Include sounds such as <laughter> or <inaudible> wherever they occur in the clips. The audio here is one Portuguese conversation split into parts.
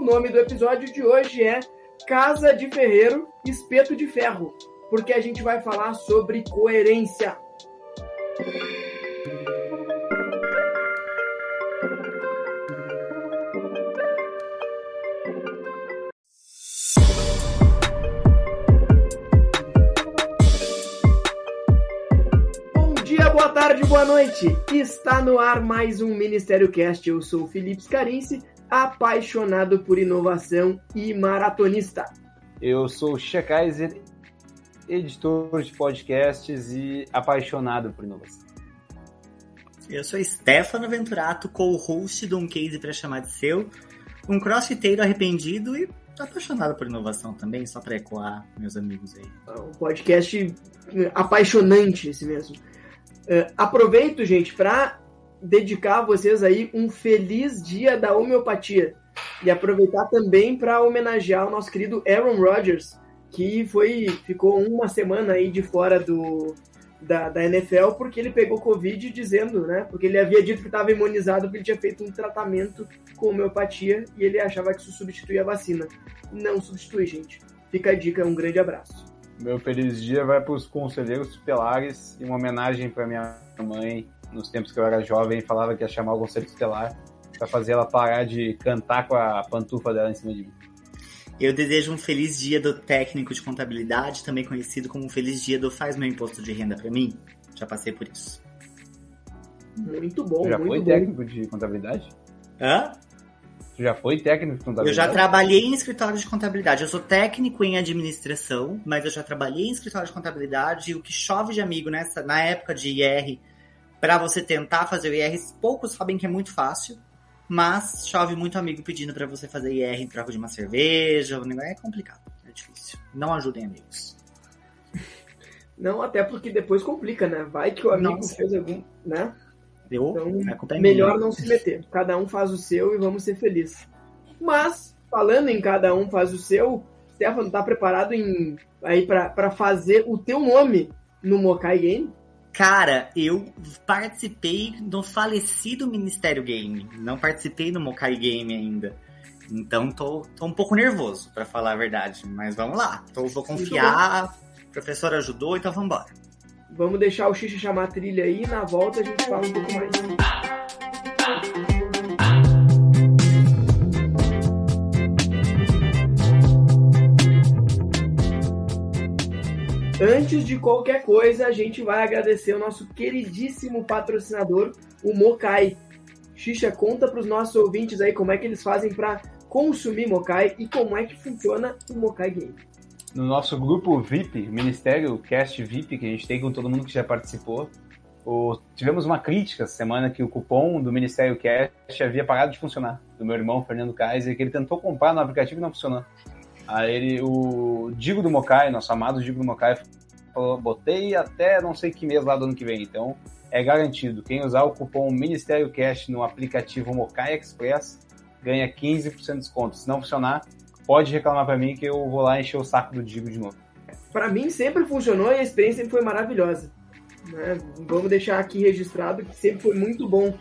o nome do episódio de hoje é Casa de Ferreiro, Espeto de Ferro, porque a gente vai falar sobre coerência. Boa tarde, boa noite. Está no ar mais um Ministério Cast. Eu sou o Felipe Scarinci, apaixonado por inovação e maratonista. Eu sou o Xia Kaiser, editor de podcasts e apaixonado por inovação. Eu sou Stefano Venturato, co-host de um case para chamar de seu, um crossfiteiro arrependido e apaixonado por inovação também, só para ecoar meus amigos aí. Um podcast apaixonante esse mesmo. Uh, aproveito, gente, para dedicar a vocês aí um feliz dia da homeopatia e aproveitar também para homenagear o nosso querido Aaron Rodgers, que foi ficou uma semana aí de fora do da, da NFL porque ele pegou Covid dizendo, né? Porque ele havia dito que estava imunizado porque ele tinha feito um tratamento com homeopatia e ele achava que isso substituía a vacina. Não substitui, gente. Fica a dica, um grande abraço. Meu feliz dia vai para os conselheiros tutelares e uma homenagem para minha mãe. Nos tempos que eu era jovem, falava que ia chamar o conselho tutelar para fazer ela parar de cantar com a pantufa dela em cima de mim. Eu desejo um feliz dia do técnico de contabilidade, também conhecido como um feliz dia do faz meu imposto de renda para mim. Já passei por isso. Muito bom, Tu já muito foi bom. técnico de contabilidade? Hã? Tu já foi técnico de Eu contabilidade? já trabalhei em escritório de contabilidade. Eu sou técnico em administração, mas eu já trabalhei em escritório de contabilidade. E o que chove de amigo nessa, na época de IR, para você tentar fazer o IR, poucos sabem que é muito fácil. Mas chove muito amigo pedindo para você fazer IR em troca de uma cerveja. O negócio é complicado, é difícil. Não ajudem amigos. Não, até porque depois complica, né? Vai que o amigo Nossa. fez algum, né? Eu, Então, é melhor não se meter. Cada um faz o seu e vamos ser felizes. Mas, falando em cada um faz o seu, Stefano, tá preparado em, aí para fazer o teu nome no Mokai Game? Cara, eu participei do falecido Ministério Game. Não participei no Mokai Game ainda. Então tô, tô um pouco nervoso, pra falar a verdade. Mas vamos lá. Tô, vou confiar. O professor ajudou, então vamos embora. Vamos deixar o Xixa chamar a trilha aí na volta a gente fala um pouco mais. Antes de qualquer coisa, a gente vai agradecer o nosso queridíssimo patrocinador, o Mokai. Xixa, conta para os nossos ouvintes aí como é que eles fazem para consumir Mokai e como é que funciona o Mokai Game. No nosso grupo VIP, Ministério Cast VIP, que a gente tem com todo mundo que já participou, o- tivemos uma crítica essa semana que o cupom do Ministério Cast havia parado de funcionar, do meu irmão Fernando Kaiser, que ele tentou comprar no aplicativo e não funcionou. Aí ele, o Digo do Mokai, nosso amado Digo do Mokai, falou, botei até não sei que mês lá do ano que vem, então é garantido. Quem usar o cupom Ministério Cast no aplicativo Mokai Express ganha 15% de desconto. Se não funcionar, pode reclamar pra mim que eu vou lá encher o saco do Digo de novo. Para mim sempre funcionou e a experiência sempre foi maravilhosa. né? Vamos deixar aqui registrado que sempre foi muito bom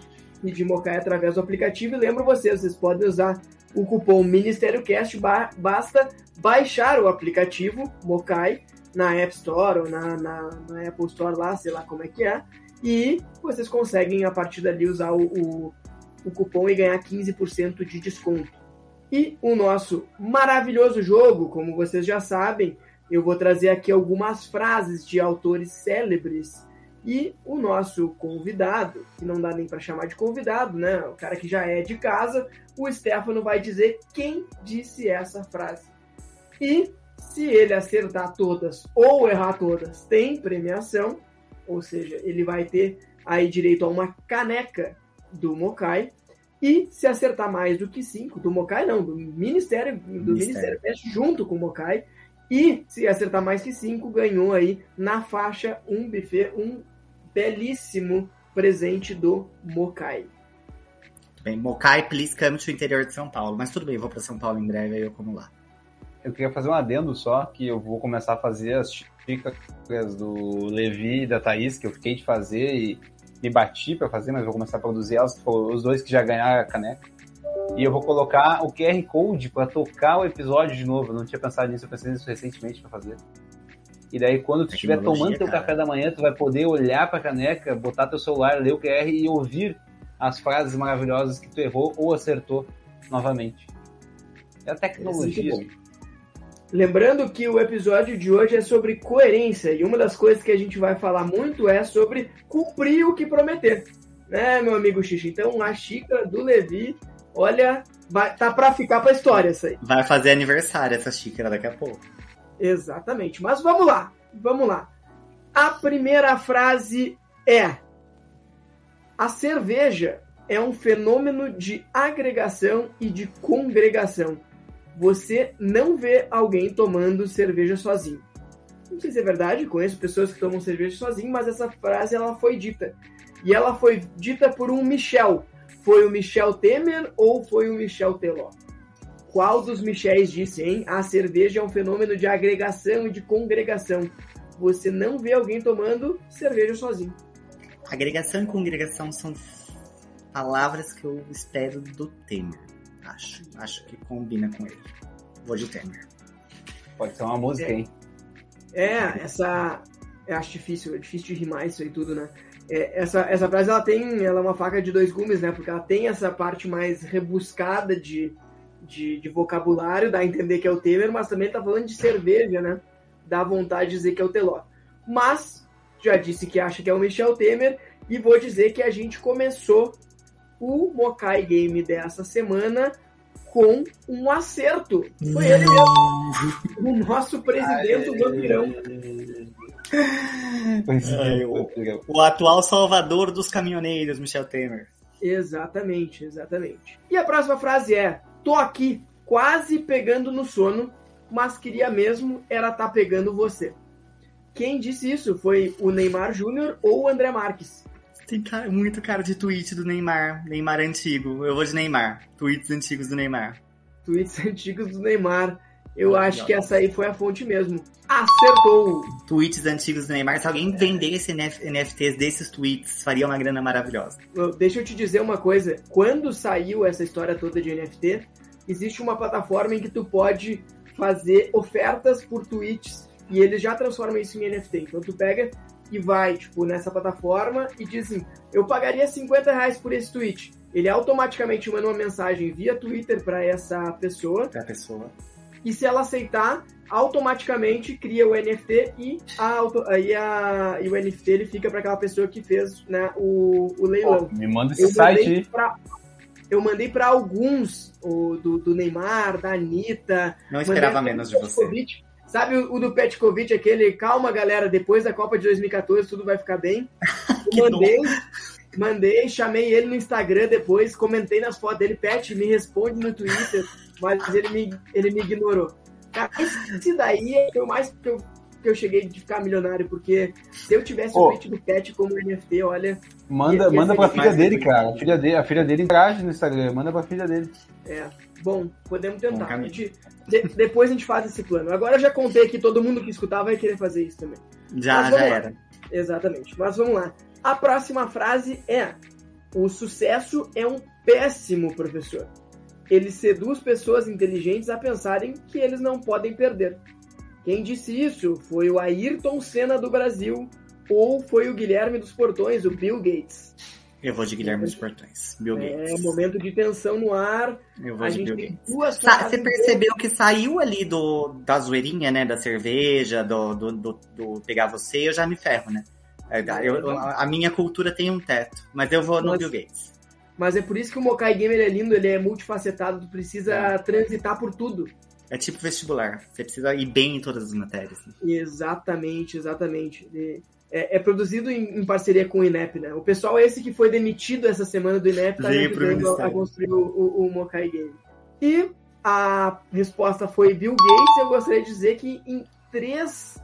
pedir Mokai através do aplicativo. E lembro vocês, vocês podem usar o cupom Ministério Cast, ba- basta baixar o aplicativo Mokai na App Store ou na, na, na Apple Store lá, sei lá como é que é. E vocês conseguem a partir dali usar o, o, o cupom e ganhar 15% de desconto. E o nosso maravilhoso jogo, como vocês já sabem, eu vou trazer aqui algumas frases de autores célebres e o nosso convidado, que não dá nem para chamar de convidado, né? O cara que já é de casa, o Stefano vai dizer quem disse essa frase. E se ele acertar todas ou errar todas, tem premiação, ou seja, ele vai ter aí direito a uma caneca do Mokai. E se acertar mais do que cinco, do Mokai não, do Ministério, do Ministério. Ministério Pest junto com o Mokai, e se acertar mais que cinco, ganhou aí na faixa um buffet, um belíssimo presente do Mokai. Tudo bem, Mokai, please come to interior de São Paulo. Mas tudo bem, eu vou pra São Paulo em breve, aí eu como lá. Eu queria fazer um adendo só, que eu vou começar a fazer as xícaras do Levi e da Thaís, que eu fiquei de fazer e me bati pra fazer, mas vou começar a produzir elas. Foram os dois que já ganharam a caneca. E eu vou colocar o QR Code para tocar o episódio de novo. Eu não tinha pensado nisso, eu pensei nisso recentemente para fazer. E daí, quando tu estiver tomando teu cara. café da manhã, tu vai poder olhar pra caneca, botar teu celular, ler o QR e ouvir as frases maravilhosas que tu errou ou acertou novamente. É a tecnologia. Muito Lembrando que o episódio de hoje é sobre coerência e uma das coisas que a gente vai falar muito é sobre cumprir o que prometer, né, meu amigo Xixi? Então, a xícara do Levi, olha, vai, tá pra ficar pra história essa aí. Vai fazer aniversário essa xícara daqui a pouco. Exatamente. Mas vamos lá, vamos lá. A primeira frase é: A cerveja é um fenômeno de agregação e de congregação. Você não vê alguém tomando cerveja sozinho. Não sei se é verdade, conheço pessoas que tomam cerveja sozinho, mas essa frase ela foi dita. E ela foi dita por um Michel. Foi o Michel Temer ou foi o Michel Teló? Qual dos Michels disse, hein? A cerveja é um fenômeno de agregação e de congregação. Você não vê alguém tomando cerveja sozinho. Agregação e congregação são palavras que eu espero do Temer. Acho. Acho que combina com ele. Vou de Temer. Pode ser uma música, É. hein? É, essa. Eu acho difícil, é difícil de rimar isso aí tudo, né? É, essa, essa frase ela tem. Ela é uma faca de dois gumes, né? Porque ela tem essa parte mais rebuscada de, de, de vocabulário, dá a entender que é o Temer, mas também tá falando de cerveja, né? Dá vontade de dizer que é o Teló. Mas, já disse que acha que é o Michel Temer, e vou dizer que a gente começou o Mokai Game dessa semana com um acerto. Foi ele mesmo. O nosso presidente, vampirão. Ai, o- O atual salvador dos caminhoneiros, Michel Temer. Exatamente, exatamente. E a próxima frase é: Tô aqui, quase pegando no sono, mas queria mesmo era tá pegando você. Quem disse isso foi o Neymar Júnior ou o André Marques? Tem cara- muito cara de tweet do Neymar. Neymar antigo. Eu vou de Neymar. Tweets antigos do Neymar. Tweets <laughs> antigos do Neymar. Eu acho que essa aí foi a fonte mesmo. Acertou! Tweets antigos do Neymar. Se alguém vendesse NF NFTs desses tweets, faria uma grana maravilhosa. Deixa eu te dizer uma coisa. Quando saiu essa história toda de NFT, existe uma plataforma em que tu pode fazer ofertas por tweets e eles já transformam isso em NFT. Então tu pega e vai, tipo, nessa plataforma e diz assim, eu pagaria 50 reais por esse tweet. Ele automaticamente manda uma mensagem via Twitter para essa pessoa Pra pessoa. E se ela aceitar, automaticamente cria o NFT e, a, aí a, e o NFT ele fica para aquela pessoa que fez né, o, o leilão. Me manda esse Eu site pra, eu mandei para alguns, o do, do Neymar, da Anitta. Não esperava menos de você. Petkovic. Sabe o, o do Petkovic, aquele, calma galera, depois da Copa de 2014 tudo vai ficar bem. <laughs> Eu mandei, mandei, chamei ele no Instagram depois, comentei nas fotos dele, Pet, me responde no Twitter, mas ele me, ele me ignorou. Cara, esse daí foi o mais que eu, que eu cheguei de ficar milionário, porque se eu tivesse o tweet do Pet como NFT, olha, Manda, Ia- ia manda pra filha dele, cara. A filha dele, a filha dele interage no Instagram. Manda pra filha dele. É, bom, podemos Bom tentar. A caminho. gente- de- depois a gente faz esse plano. Agora eu já contei que todo mundo que escutar vai querer fazer isso também. Já, já lá. era. Exatamente. Mas vamos lá. A próxima frase é: O sucesso é um péssimo professor. Ele seduz pessoas inteligentes a pensarem que eles não podem perder. Quem disse isso foi o Ayrton Senna do Brasil ou foi o Guilherme dos Portões, o Bill Gates. Eu vou de Guilherme dos Portões. Bill É Gates. momento de tensão no ar. Eu vou A de gente Bill tem Gates. Sa- Você percebeu que saiu ali do, da zoeirinha, né? Da cerveja, do, do, do, do pegar você, eu já me ferro, né? É, eu- eu- a minha cultura tem um teto, mas eu vou no Mas- Bill Gates. Mas é por isso que o Mokai Gamer é lindo, ele é multifacetado, tu precisa É. transitar por tudo. É tipo vestibular. Você precisa ir bem em todas as matérias. né? Exatamente, exatamente. É, é produzido em, em parceria com o INEP, né? O pessoal esse que foi demitido essa semana do INEP tá pro ajudando a, construir o, o, o Mokai Game. E a resposta foi Bill Gates. Eu gostaria de dizer que em três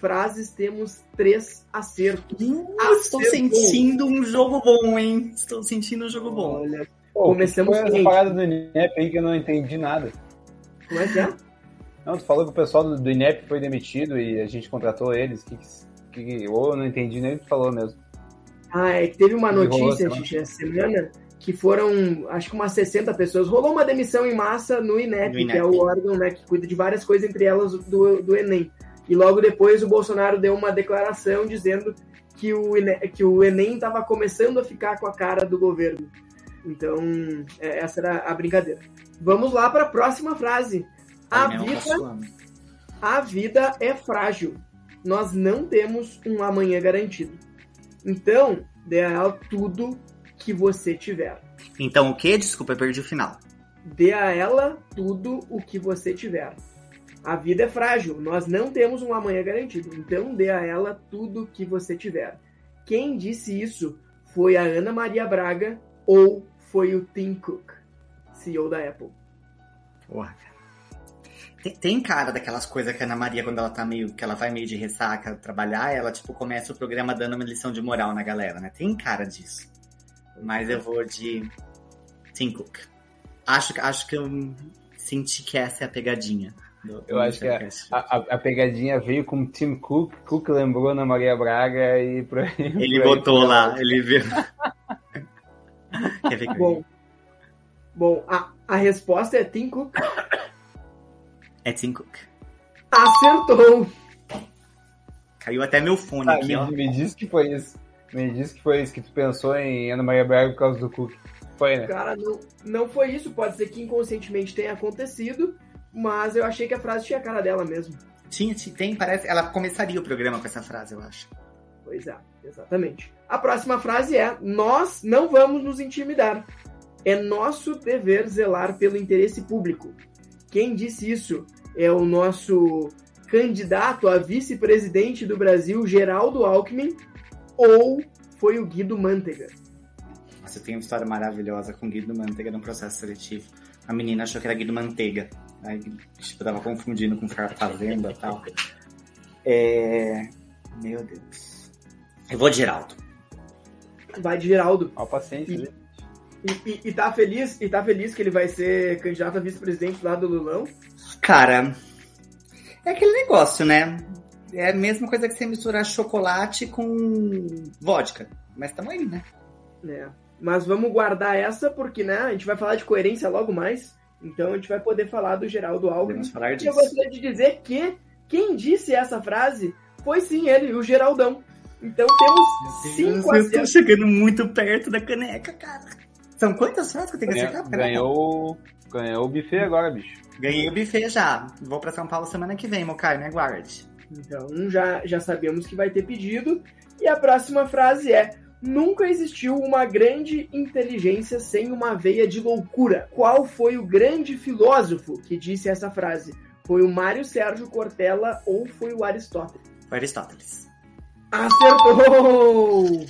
frases temos três acertos. Uh, estou sentindo um jogo bom, hein? Estou sentindo um jogo bom. Olha, Pô, Começamos Foi essa parada do INEP aí que eu não entendi nada. como é que é? Não, tu falou que o pessoal do, do INEP foi demitido e a gente contratou eles. Que, que, ou eu não entendi nem o que tu falou mesmo. Ah, é que teve uma notícia. Xixi, essa semana que foram, acho que umas 60 pessoas. Rolou uma demissão em massa no INEP, No INEP. que é o órgão né, que cuida de várias coisas, entre elas do, do Enem. E logo depois o Bolsonaro deu uma declaração dizendo que o, Ine- que o Enem estava começando a ficar com a cara do governo. Então, é, essa era a brincadeira. Vamos lá para a próxima frase. A vida, a vida é frágil. Nós não temos um amanhã garantido. Então, dê a ela tudo que você tiver. Então o quê? Desculpa, eu perdi o final. Dê a ela tudo o que você tiver. A vida é frágil, nós não temos um amanhã garantido. Então dê a ela tudo o que você tiver. Quem disse isso foi a Ana Maria Braga ou foi o Tim Cook, CEO da Apple. Porra. Tem, tem cara daquelas coisas que a Ana Maria, quando ela tá meio. que ela vai meio de ressaca trabalhar, ela, tipo, começa o programa dando uma lição de moral na galera, né? Tem cara disso. Mas eu vou de Tim Cook. Acho, acho que eu senti que essa é a pegadinha. Eu acho que. A, a- a pegadinha veio com Tim Cook, Cook lembrou Ana Maria Braga e por aí. Ele por aí botou lá, ele viu. Quer ver que Bom, bom a, a resposta é Tim Cook. É Tim Cook. Acertou! Caiu até meu fone Ah, aqui, me, ó. me disse que foi isso. Me disse que foi isso, que tu pensou em Ana Maria Braga por causa do Cook. Foi, né? Cara, não, não foi isso. Pode ser que inconscientemente tenha acontecido, mas eu achei que a frase tinha a cara dela mesmo. Tinha, tem, parece. Ela começaria o programa com essa frase, eu acho. Pois é, exatamente. A próxima frase é: Nós não vamos nos intimidar. É nosso dever zelar pelo interesse público. Quem disse isso é o nosso candidato a vice-presidente do Brasil, Geraldo Alckmin, ou foi o Guido Mantega? Nossa, eu tenho uma história maravilhosa com Guido Manteiga no processo seletivo. A menina achou que era Guido Manteiga. Aí, tipo, tava confundindo com Fazenda e tal. É... Meu Deus. Eu vou de Geraldo. Vai de Geraldo. Ó, paciente. né? E, e, e tá feliz, e tá feliz que ele vai ser candidato a vice-presidente lá do Lulão? Cara, é aquele negócio, né? É a mesma coisa que você misturar chocolate com vodka. Mas tamo aí, né? É. Mas vamos guardar essa porque, né, a gente vai falar de coerência logo mais. Então a gente vai poder falar do Geraldo Alckmin. Falar E eu disso. gostaria de dizer que quem disse essa frase foi sim ele, o Geraldão. Então temos cinco eu tô acertos. chegando muito perto da caneca, cara. São quantas frases que eu tenho que acertar? ganhou, ganhou o buffet agora, bicho. Ganhei o buffet já. Vou pra São Paulo semana que vem, Mokai, me aguarde. Então já, já sabemos que vai ter pedido. E a próxima frase é: Nunca existiu uma grande inteligência sem uma veia de loucura. Qual foi o grande filósofo que disse essa frase? Foi o Mário Sérgio Cortella ou foi o Aristóteles? Foi Aristóteles. Acertou!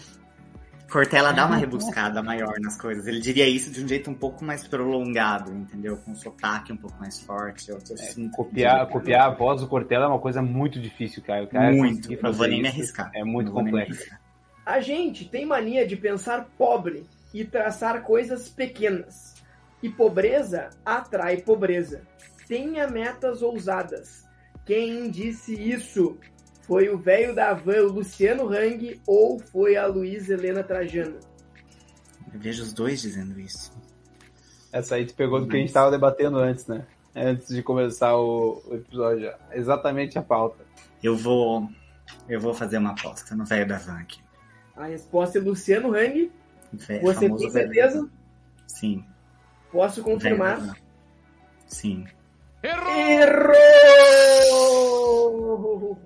Cortella dá uma rebuscada maior nas coisas. Ele diria isso de um jeito um pouco mais prolongado, entendeu? Com um sotaque um pouco mais forte. Eu, eu sinto- Copiar, copiar a voz do Cortella é uma coisa muito difícil, cara. Cara Muito. conseguir Não vou nem me arriscar. É muito complexo. A gente tem mania de pensar pobre e traçar coisas pequenas. E pobreza atrai pobreza. Tenha metas ousadas. Quem disse isso? Foi o velho da van, o Luciano Hang, ou foi a Luísa Helena Trajano? Eu vejo os dois dizendo isso. Essa aí tu pegou do que a gente tava debatendo antes, né? Antes de começar o, o episódio. Exatamente a pauta. Eu vou. Eu vou fazer uma aposta no velho da van aqui. A resposta é Luciano Hang. Ve- Você tem velho certeza? van. Sim. Posso velho confirmar? Sim. Errou!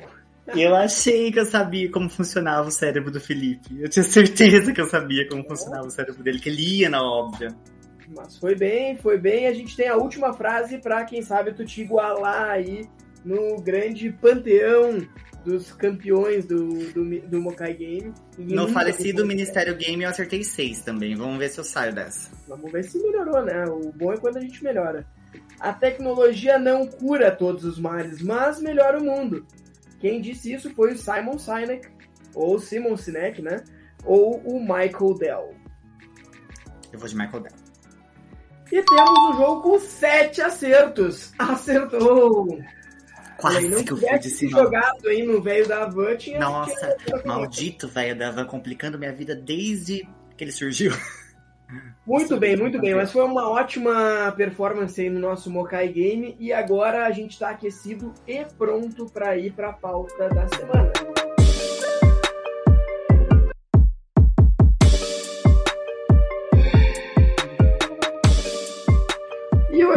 Eu achei que eu sabia como funcionava o cérebro do Felipe. Eu tinha certeza que eu sabia como funcionava o cérebro dele, que ele ia na óbvia. Mas foi bem, foi bem. A gente tem a última frase para quem sabe tu te igualar aí no grande panteão dos campeões do, do, do Mokai Game. No falecido foi- Ministério Game eu acertei seis também. Vamos ver se eu saio dessa. Vamos ver se melhorou, né? O bom é quando a gente melhora. A tecnologia não cura todos os males, mas melhora o mundo. Quem disse isso foi o Simon Sinek, ou Simon Sinek, né? Ou o Michael Dell. Eu vou de Michael Dell. E temos o jogo com sete acertos. Acertou! Quase não que eu fui tivesse de se cima. jogado aí no velho da Van, tinha... Nossa, maldito velho da van complicando minha vida desde que ele surgiu. <laughs> Muito bem, muito bem. Mas foi uma ótima performance aí no nosso Mokai Game e agora a gente está aquecido e pronto para ir para a pauta da semana.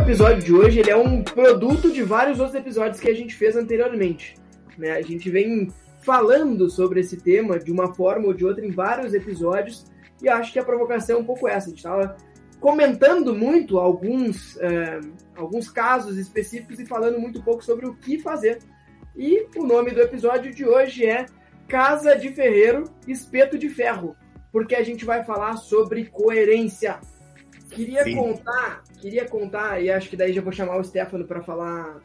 Episódio de hoje ele é um produto de vários outros episódios que a gente fez anteriormente. Né? A gente vem falando sobre esse tema de uma forma ou de outra em vários episódios e acho que a provocação é um pouco essa. A gente estava comentando muito alguns, é, alguns casos específicos e falando muito pouco sobre o que fazer. E o nome do episódio de hoje é Casa de Ferreiro, Espeto de Ferro, porque a gente vai falar sobre coerência. Queria Sim. contar, queria contar, e acho que daí já vou chamar o Stefano para falar,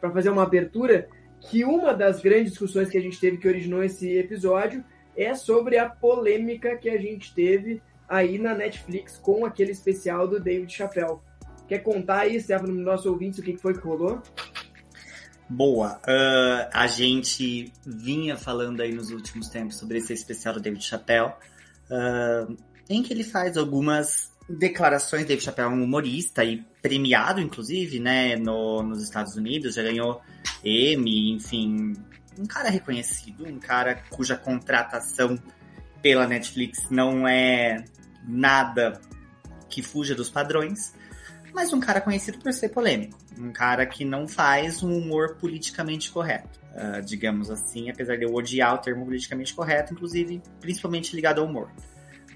para fazer uma abertura, que uma das grandes discussões que a gente teve que originou esse episódio é sobre a polêmica que a gente teve aí na Netflix com aquele especial do David Chappelle. Quer contar aí, Stefano, no nosso ouvinte, o que foi que rolou? Boa. Uh, a gente vinha falando aí nos últimos tempos sobre esse especial do David Chappelle, uh, em que ele faz algumas declarações. David Chappelle é um humorista e premiado, inclusive, né, no, nos Estados Unidos, já ganhou Emmy, enfim, um cara reconhecido, um cara cuja contratação pela Netflix não é nada que fuja dos padrões, mas um cara conhecido por ser polêmico, um cara que não faz um humor politicamente correto, uh, digamos assim, apesar de eu odiar o termo politicamente correto, inclusive, principalmente ligado ao humor.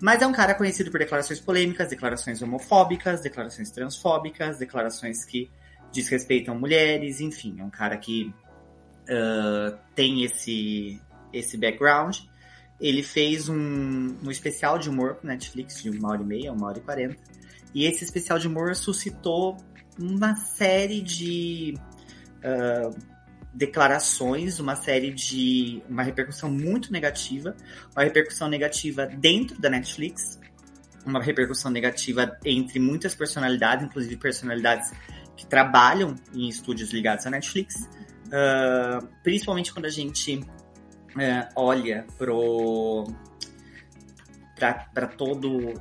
Mas é um cara conhecido por declarações polêmicas, declarações homofóbicas, declarações transfóbicas, declarações que desrespeitam mulheres, enfim, é um cara que uh, tem esse, esse background. Ele fez um, um especial de humor pro Netflix de uma hora e meia, uma hora e quarenta. E esse especial de humor suscitou uma série de uh, declarações, uma série de. uma repercussão muito negativa. Uma repercussão negativa dentro da Netflix, uma repercussão negativa entre muitas personalidades, inclusive personalidades que trabalham em estúdios ligados à Netflix. Uh, principalmente quando a gente uh, olha para todo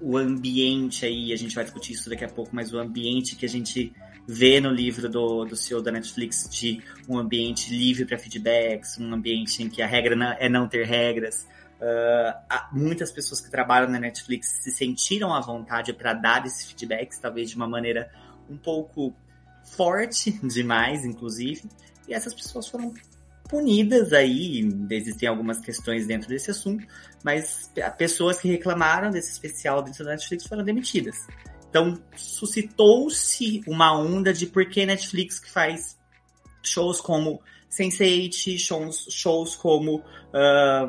o ambiente aí, a gente vai discutir isso daqui a pouco, mas o ambiente que a gente vê no livro do, do CEO da Netflix de um ambiente livre para feedbacks, um ambiente em que a regra não, é não ter regras. Uh, muitas pessoas que trabalham na Netflix se sentiram à vontade para dar esses feedbacks, talvez de uma maneira um pouco forte <laughs> demais, inclusive. E essas pessoas foram punidas aí, existem algumas questões dentro desse assunto, mas pessoas que reclamaram desse especial dentro da Netflix foram demitidas. Então, suscitou-se uma onda de por que Netflix que faz shows como Sense8, shows, shows como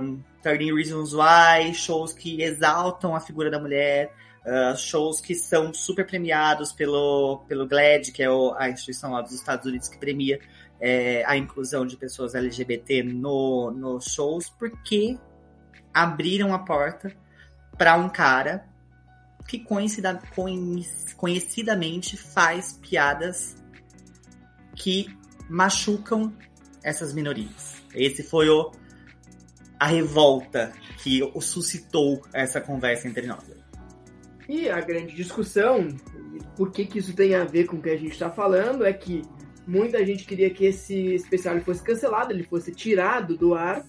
um, 13 Reasons Why, shows que exaltam a figura da mulher, uh, shows que são super premiados pelo, pelo GLAD, que é o, a instituição lá dos Estados Unidos que premia é, a inclusão de pessoas LGBT no, nos shows, porque abriram a porta para um cara que conhecida, conhecidamente faz piadas que machucam essas minorias. Esse foi o a revolta que suscitou essa conversa entre nós. E a grande discussão, por que, que isso tem a ver com o que a gente está falando, é que Muita gente queria que esse especial fosse cancelado, ele fosse tirado do ar,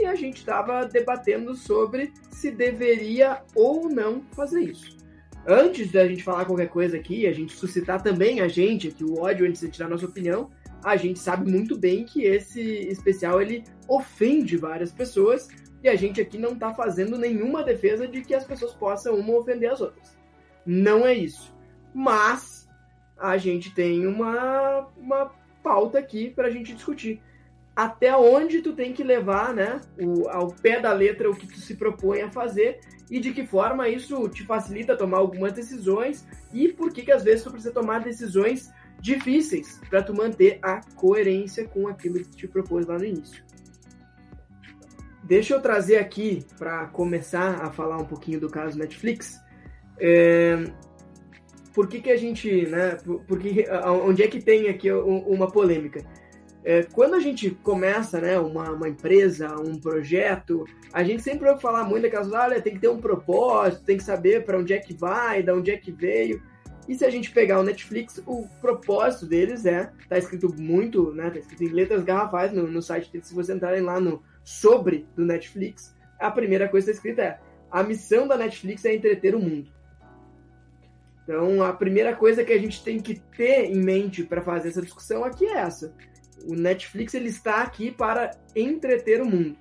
e a gente estava debatendo sobre se deveria ou não fazer isso. Antes da gente falar qualquer coisa aqui, a gente suscitar também a gente aqui o ódio antes de tirar nossa opinião, a gente sabe muito bem que esse especial ele ofende várias pessoas e a gente aqui não está fazendo nenhuma defesa de que as pessoas possam uma ofender as outras. Não é isso. Mas a gente tem uma, uma pauta aqui para a gente discutir. Até onde tu tem que levar, né, o, ao pé da letra o que tu se propõe a fazer e de que forma isso te facilita tomar algumas decisões e por que que às vezes tu precisa tomar decisões difíceis para tu manter a coerência com aquilo que te propôs lá no início. Deixa eu trazer aqui para começar a falar um pouquinho do caso Netflix. É, por que, que a gente, né, por, porque, onde é que tem aqui uma polêmica? É, quando a gente começa né, uma, uma, empresa, um projeto, a gente sempre ouve falar muito daquelas olha, tem que ter um propósito, tem que saber para onde é que vai, de onde é que veio. E se a gente pegar o Netflix, o propósito deles é, tá escrito muito, né, tá escrito em letras garrafais no, no site se vocês entrarem lá no sobre do Netflix, a primeira coisa que está escrita é a missão da Netflix é entreter o mundo. Então, a primeira coisa que a gente tem que ter em mente para fazer essa discussão aqui é essa. O Netflix ele está aqui para entreter o mundo.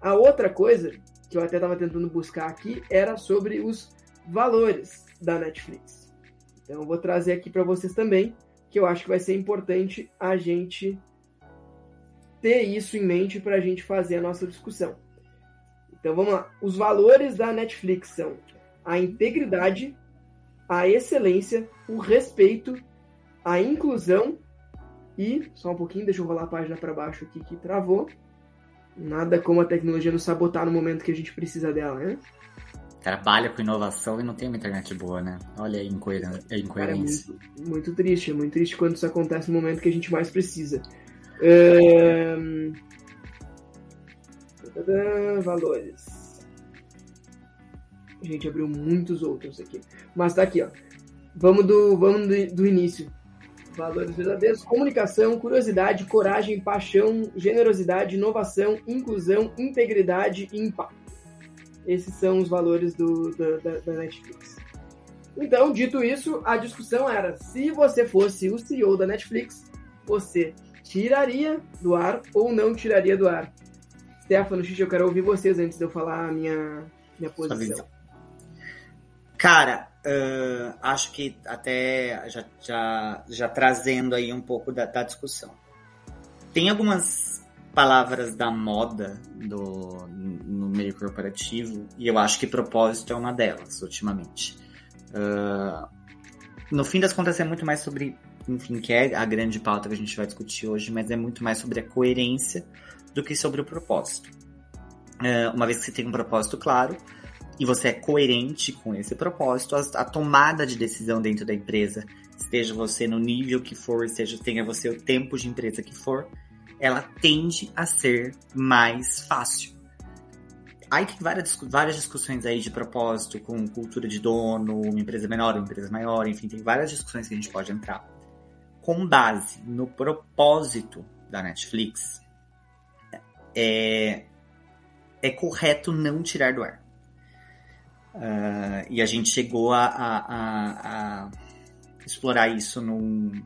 A outra coisa que eu até estava tentando buscar aqui era sobre os valores da Netflix. Então, eu vou trazer aqui para vocês também, que eu acho que vai ser importante a gente ter isso em mente para a gente fazer a nossa discussão. Então vamos lá. Os valores da Netflix são a integridade, a excelência, o respeito, a inclusão e. Só um pouquinho, deixa eu rolar a página para baixo aqui que travou. Nada como a tecnologia nos sabotar no momento que a gente precisa dela, né? Trabalha com inovação e não tem uma internet boa, né? Olha a incoerência. É muito, muito triste, é muito triste quando isso acontece no momento que a gente mais precisa. É... Valores. A gente abriu muitos outros aqui. Mas tá aqui, ó. Vamos do, vamos do, do início. Valores verdadeiros: comunicação, curiosidade, coragem, paixão, generosidade, inovação, inclusão, integridade e impacto. Esses são os valores do, da, da Netflix. Então, dito isso, a discussão era: se você fosse o CEO da Netflix, você tiraria do ar ou não tiraria do ar? Stefano, Xixi, eu quero ouvir vocês antes de eu falar a minha, minha posição. Cara, uh, acho que até já, já, já trazendo aí um pouco da, da discussão. Tem algumas palavras da moda do, no meio corporativo e eu acho que propósito é uma delas ultimamente. Uh, no fim das contas é muito mais sobre enfim, que é a grande pauta que a gente vai discutir hoje, mas é muito mais sobre a coerência do que sobre o propósito. É, uma vez que você tem um propósito claro e você é coerente com esse propósito, a, a tomada de decisão dentro da empresa, esteja você no nível que for, seja tenha você o tempo de empresa que for, ela tende a ser mais fácil. Aí tem várias, várias discussões aí de propósito, com cultura de dono, uma empresa menor, uma empresa maior, enfim, tem várias discussões que a gente pode entrar com base no propósito da Netflix, é, é correto não tirar do ar. Uh, e a gente chegou a, a, a, explorar isso num,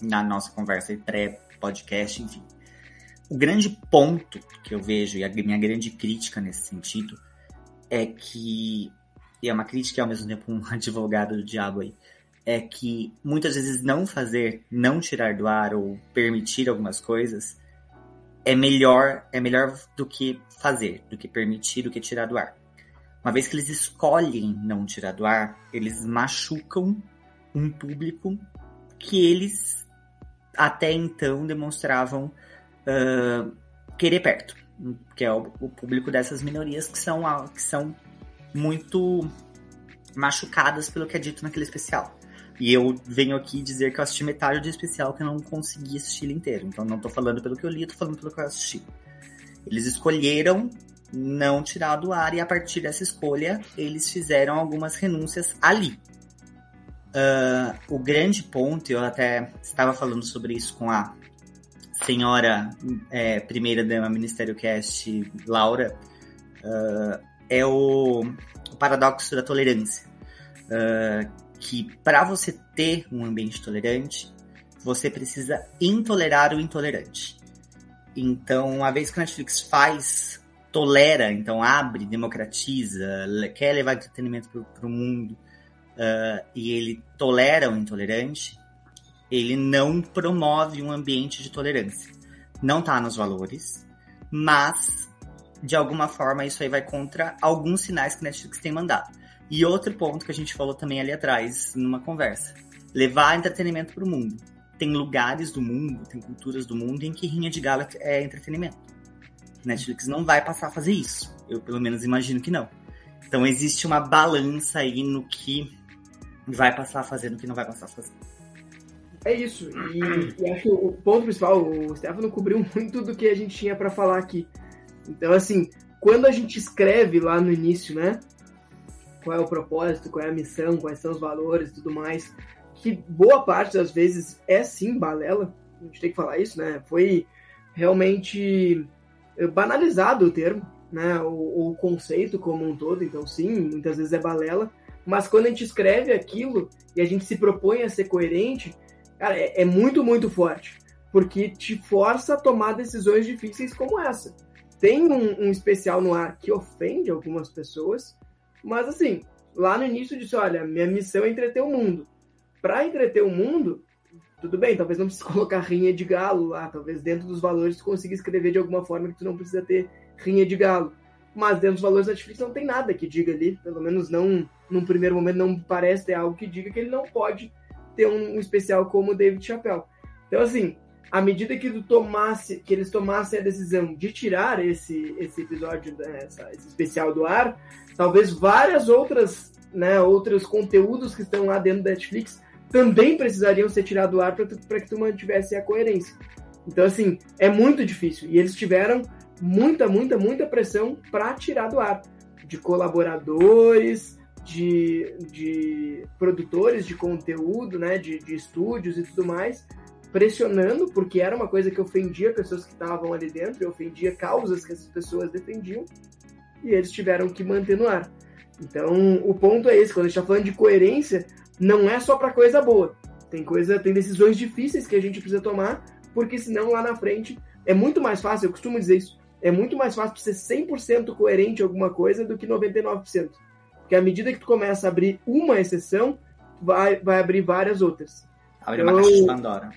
na nossa conversa pré-podcast, enfim. O grande ponto que eu vejo, e a minha grande crítica nesse sentido, é que, e é uma crítica e ao mesmo tempo <laughs> um advogado do diabo aí, é que muitas vezes não fazer, não tirar do ar ou permitir algumas coisas é melhor, é melhor do que fazer, do que permitir, do que tirar do ar. Uma vez que eles escolhem não tirar do ar, eles machucam um público que eles até então demonstravam uh, querer perto, que é o, o, público dessas minorias que são, que são muito machucadas pelo que é dito naquele especial. E eu venho aqui dizer que eu assisti metade do especial que eu não consegui assistir ele inteiro. Então não tô falando pelo que eu li, tô falando pelo que eu assisti. Eles escolheram não tirar do ar e a partir dessa escolha eles fizeram algumas renúncias ali. Uh, o grande ponto, eu até estava falando sobre isso com a senhora é, primeira dama Ministério Cast, Laura, uh, é o, o, paradoxo da tolerância. Uh, que para você ter um ambiente tolerante, você precisa intolerar o intolerante. Então, uma vez que a Netflix faz, tolera, então abre, democratiza, quer levar entretenimento para o mundo uh, e ele tolera o intolerante, ele não promove um ambiente de tolerância. Não está nos valores, mas de alguma forma isso aí vai contra alguns sinais que Netflix tem mandado. E outro ponto que a gente falou também ali atrás, numa conversa: levar entretenimento para o mundo. Tem lugares do mundo, tem culturas do mundo em que rinha de gala é entretenimento. Netflix não vai passar a fazer isso. Eu, pelo menos, imagino que não. Então, existe uma balança aí no que vai passar a fazer no que não vai passar a fazer. é isso. E, e, acho que o ponto principal, o Stefano cobriu <laughs> muito do que a gente tinha para falar aqui. Então, assim, quando a gente escreve lá no início, né? Qual é o propósito, qual é a missão, quais são os valores tudo mais, que boa parte das vezes é sim balela, a gente tem que falar isso, né? Foi realmente banalizado o termo, né? O, o conceito como um todo, então sim, muitas vezes é balela, mas quando a gente escreve aquilo e a gente se propõe a ser coerente, cara, é, é muito, muito forte, porque te força a tomar decisões difíceis como essa tem um, um, especial no ar que ofende algumas pessoas, mas assim, lá no início disse, olha, minha missão é entreter o mundo. Para entreter o mundo, tudo bem, talvez não precise <laughs> colocar rinha de galo lá, talvez dentro dos valores tu consiga escrever de alguma forma que tu não precisa ter rinha de galo. Mas dentro dos valores da Netflix não tem nada que diga ali, pelo menos não, num primeiro momento não parece ter algo que diga que ele não pode ter um, um especial como o David Chappelle. Então assim, à medida que, tomasse, que eles tomassem a decisão de tirar esse, esse episódio, né, essa, esse especial do ar, talvez várias outras, né, outros conteúdos que estão lá dentro da Netflix também precisariam ser tirados do ar para que tu mantivesse a coerência. Então, assim, é muito difícil. E eles tiveram muita, muita, muita pressão para tirar do ar. De colaboradores, de, de produtores de conteúdo, né, de, de estúdios e tudo mais, pressionando, porque era uma coisa que ofendia pessoas que estavam ali dentro, e ofendia causas que essas pessoas defendiam, e eles tiveram que manter no ar. Então, o ponto é esse, quando a gente está falando de coerência, não é só para coisa boa. Tem coisa, tem decisões difíceis que a gente precisa tomar, porque senão lá na frente é muito mais fácil, eu costumo dizer isso, é muito mais fácil ser 100% coerente em alguma coisa do que 99%. Porque à medida que tu começa a abrir uma exceção, vai, vai abrir várias outras. Abre então, uma caixa de Pandora.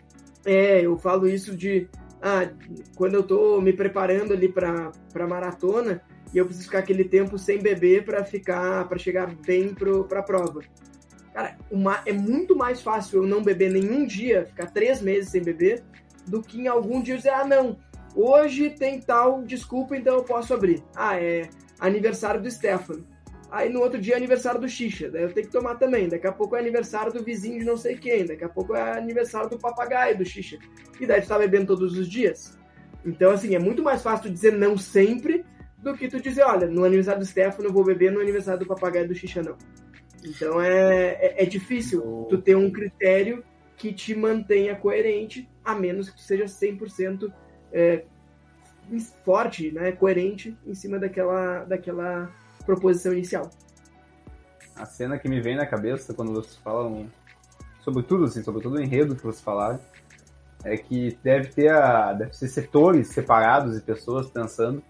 É, eu falo isso de ah, quando eu tô me preparando ali para para maratona e eu preciso ficar aquele tempo sem beber para ficar para chegar bem para a prova. Cara, uma, é muito mais fácil eu não beber nenhum dia, ficar três meses sem beber, do que em algum dia dizer, ah, não, hoje tem tal desculpa, então eu posso abrir. Ah, é aniversário do Stefano. Aí no outro dia é aniversário do Xixa, daí eu tenho que tomar também. Daqui a pouco é aniversário do vizinho de não sei quem, daqui a pouco é aniversário do papagaio do Xixa. E daí tu tá bebendo todos os dias. Então, assim, é muito mais fácil tu dizer não sempre do que tu dizer, olha, no aniversário do Stefano eu vou beber, no aniversário do papagaio do Xixa não. Então é, é, é difícil tu ter um critério que te mantenha coerente, a menos que tu seja 100% é, forte, né, coerente em cima daquela, daquela proposição inicial. A cena que me vem na cabeça quando vocês falam sobre tudo, assim, sobre todo o enredo que vocês falaram, é que deve ter a, deve ser setores separados e pessoas pensando,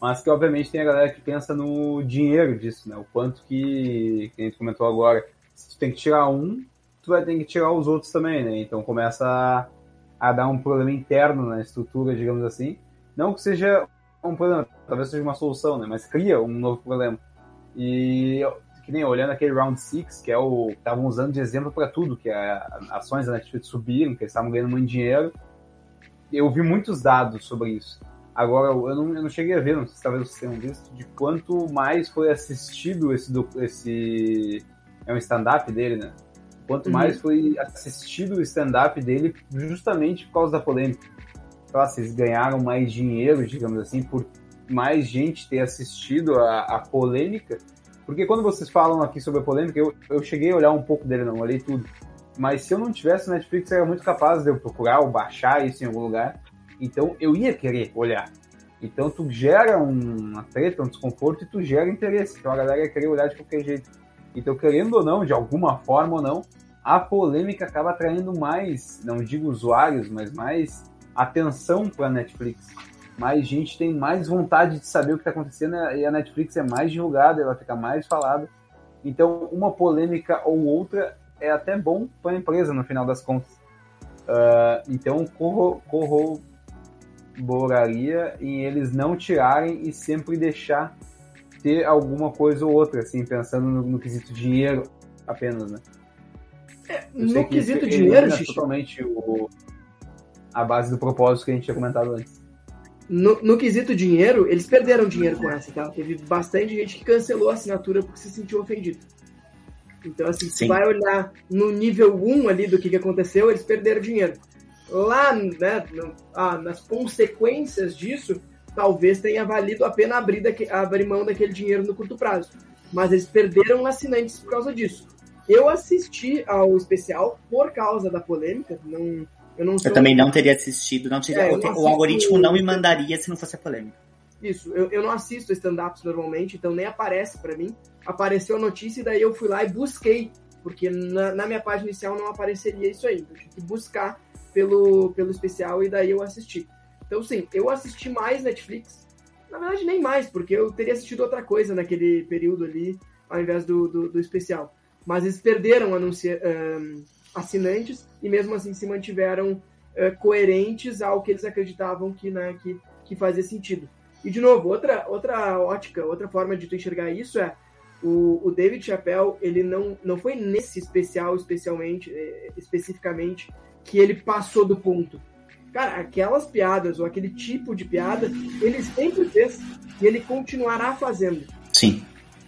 mas que obviamente tem a galera que pensa no dinheiro disso, né? O quanto que, que a gente comentou agora, se tu tem que tirar um, tu vai ter que tirar os outros também, né? Então começa a, a dar um problema interno na estrutura, digamos assim. Não que seja um problema, talvez seja uma solução, né? Mas cria um novo problema. E que nem olhando aquele Round 6, que é o estavam usando de exemplo para tudo, que é ações da Netflix subiram, que eles estavam ganhando muito dinheiro. Eu vi muitos dados sobre isso. Agora, eu não, eu não cheguei a ver, não sei se talvez vocês tenham visto, de quanto mais foi assistido esse, esse é um stand-up dele, né? Quanto uhum. mais foi assistido o stand-up dele justamente por causa da polêmica lá, vocês ganharam mais dinheiro, digamos assim, por mais gente ter assistido a, a polêmica. Porque quando vocês falam aqui sobre a polêmica, eu, eu cheguei a olhar um pouco dele, não olhei tudo. Mas se eu não tivesse Netflix, eu era muito capaz de eu procurar ou baixar isso em algum lugar. Então eu ia querer olhar. Então tu gera uma treta, um desconforto e tu gera interesse. Então a galera ia querer olhar de qualquer jeito. Então, querendo ou não, de alguma forma ou não, a polêmica acaba atraindo mais, não digo usuários, mas mais atenção para a Netflix. Mais gente tem mais vontade de saber o que está acontecendo e a Netflix é mais divulgada, ela fica mais falada. Então, uma polêmica ou outra é até bom para a empresa no final das contas. Uh, então, corro, corroboraria em eles não tirarem e sempre deixar ter alguma coisa ou outra, assim, pensando no, no quesito dinheiro apenas, né? É, no quesito dinheiro, é totalmente o, a base do propósito que a gente tinha comentado antes. No, no, quesito dinheiro, eles perderam dinheiro com essa, tá? Teve bastante gente que cancelou a assinatura porque se sentiu ofendido. Então, assim, se vai olhar no nível 1 ali do que, que aconteceu, eles perderam dinheiro. Lá, né, ah, nas consequências disso, talvez tenha valido a pena abrir, daqui, abrir mão daquele dinheiro no curto prazo. Mas eles perderam assinantes por causa disso. Eu assisti ao especial por causa da polêmica, não eu, não eu também não teria assistido, não teria, é, o, não o algoritmo não me mandaria se não fosse a polêmica. Isso, eu, eu não assisto stand-ups normalmente, então nem aparece para mim. Apareceu a notícia e daí eu fui lá e busquei, porque na, na minha página inicial não apareceria isso aí. Eu tive que buscar pelo, pelo especial e daí eu assisti. Então, sim, eu assisti mais Netflix. Na verdade, nem mais, porque eu teria assistido outra coisa naquele período ali, ao invés do, do, do especial. Mas eles perderam anuncia, um, assinantes e mesmo assim se mantiveram uh, coerentes ao que eles acreditavam que, né, que, que fazia sentido. E, de novo, outra, outra ótica, outra forma de tu enxergar isso é o, o David Chappelle, ele não, não foi nesse especial, especialmente, eh, especificamente, que ele passou do ponto. Cara, aquelas piadas ou aquele tipo de piada, ele sempre fez e ele continuará fazendo. Sim.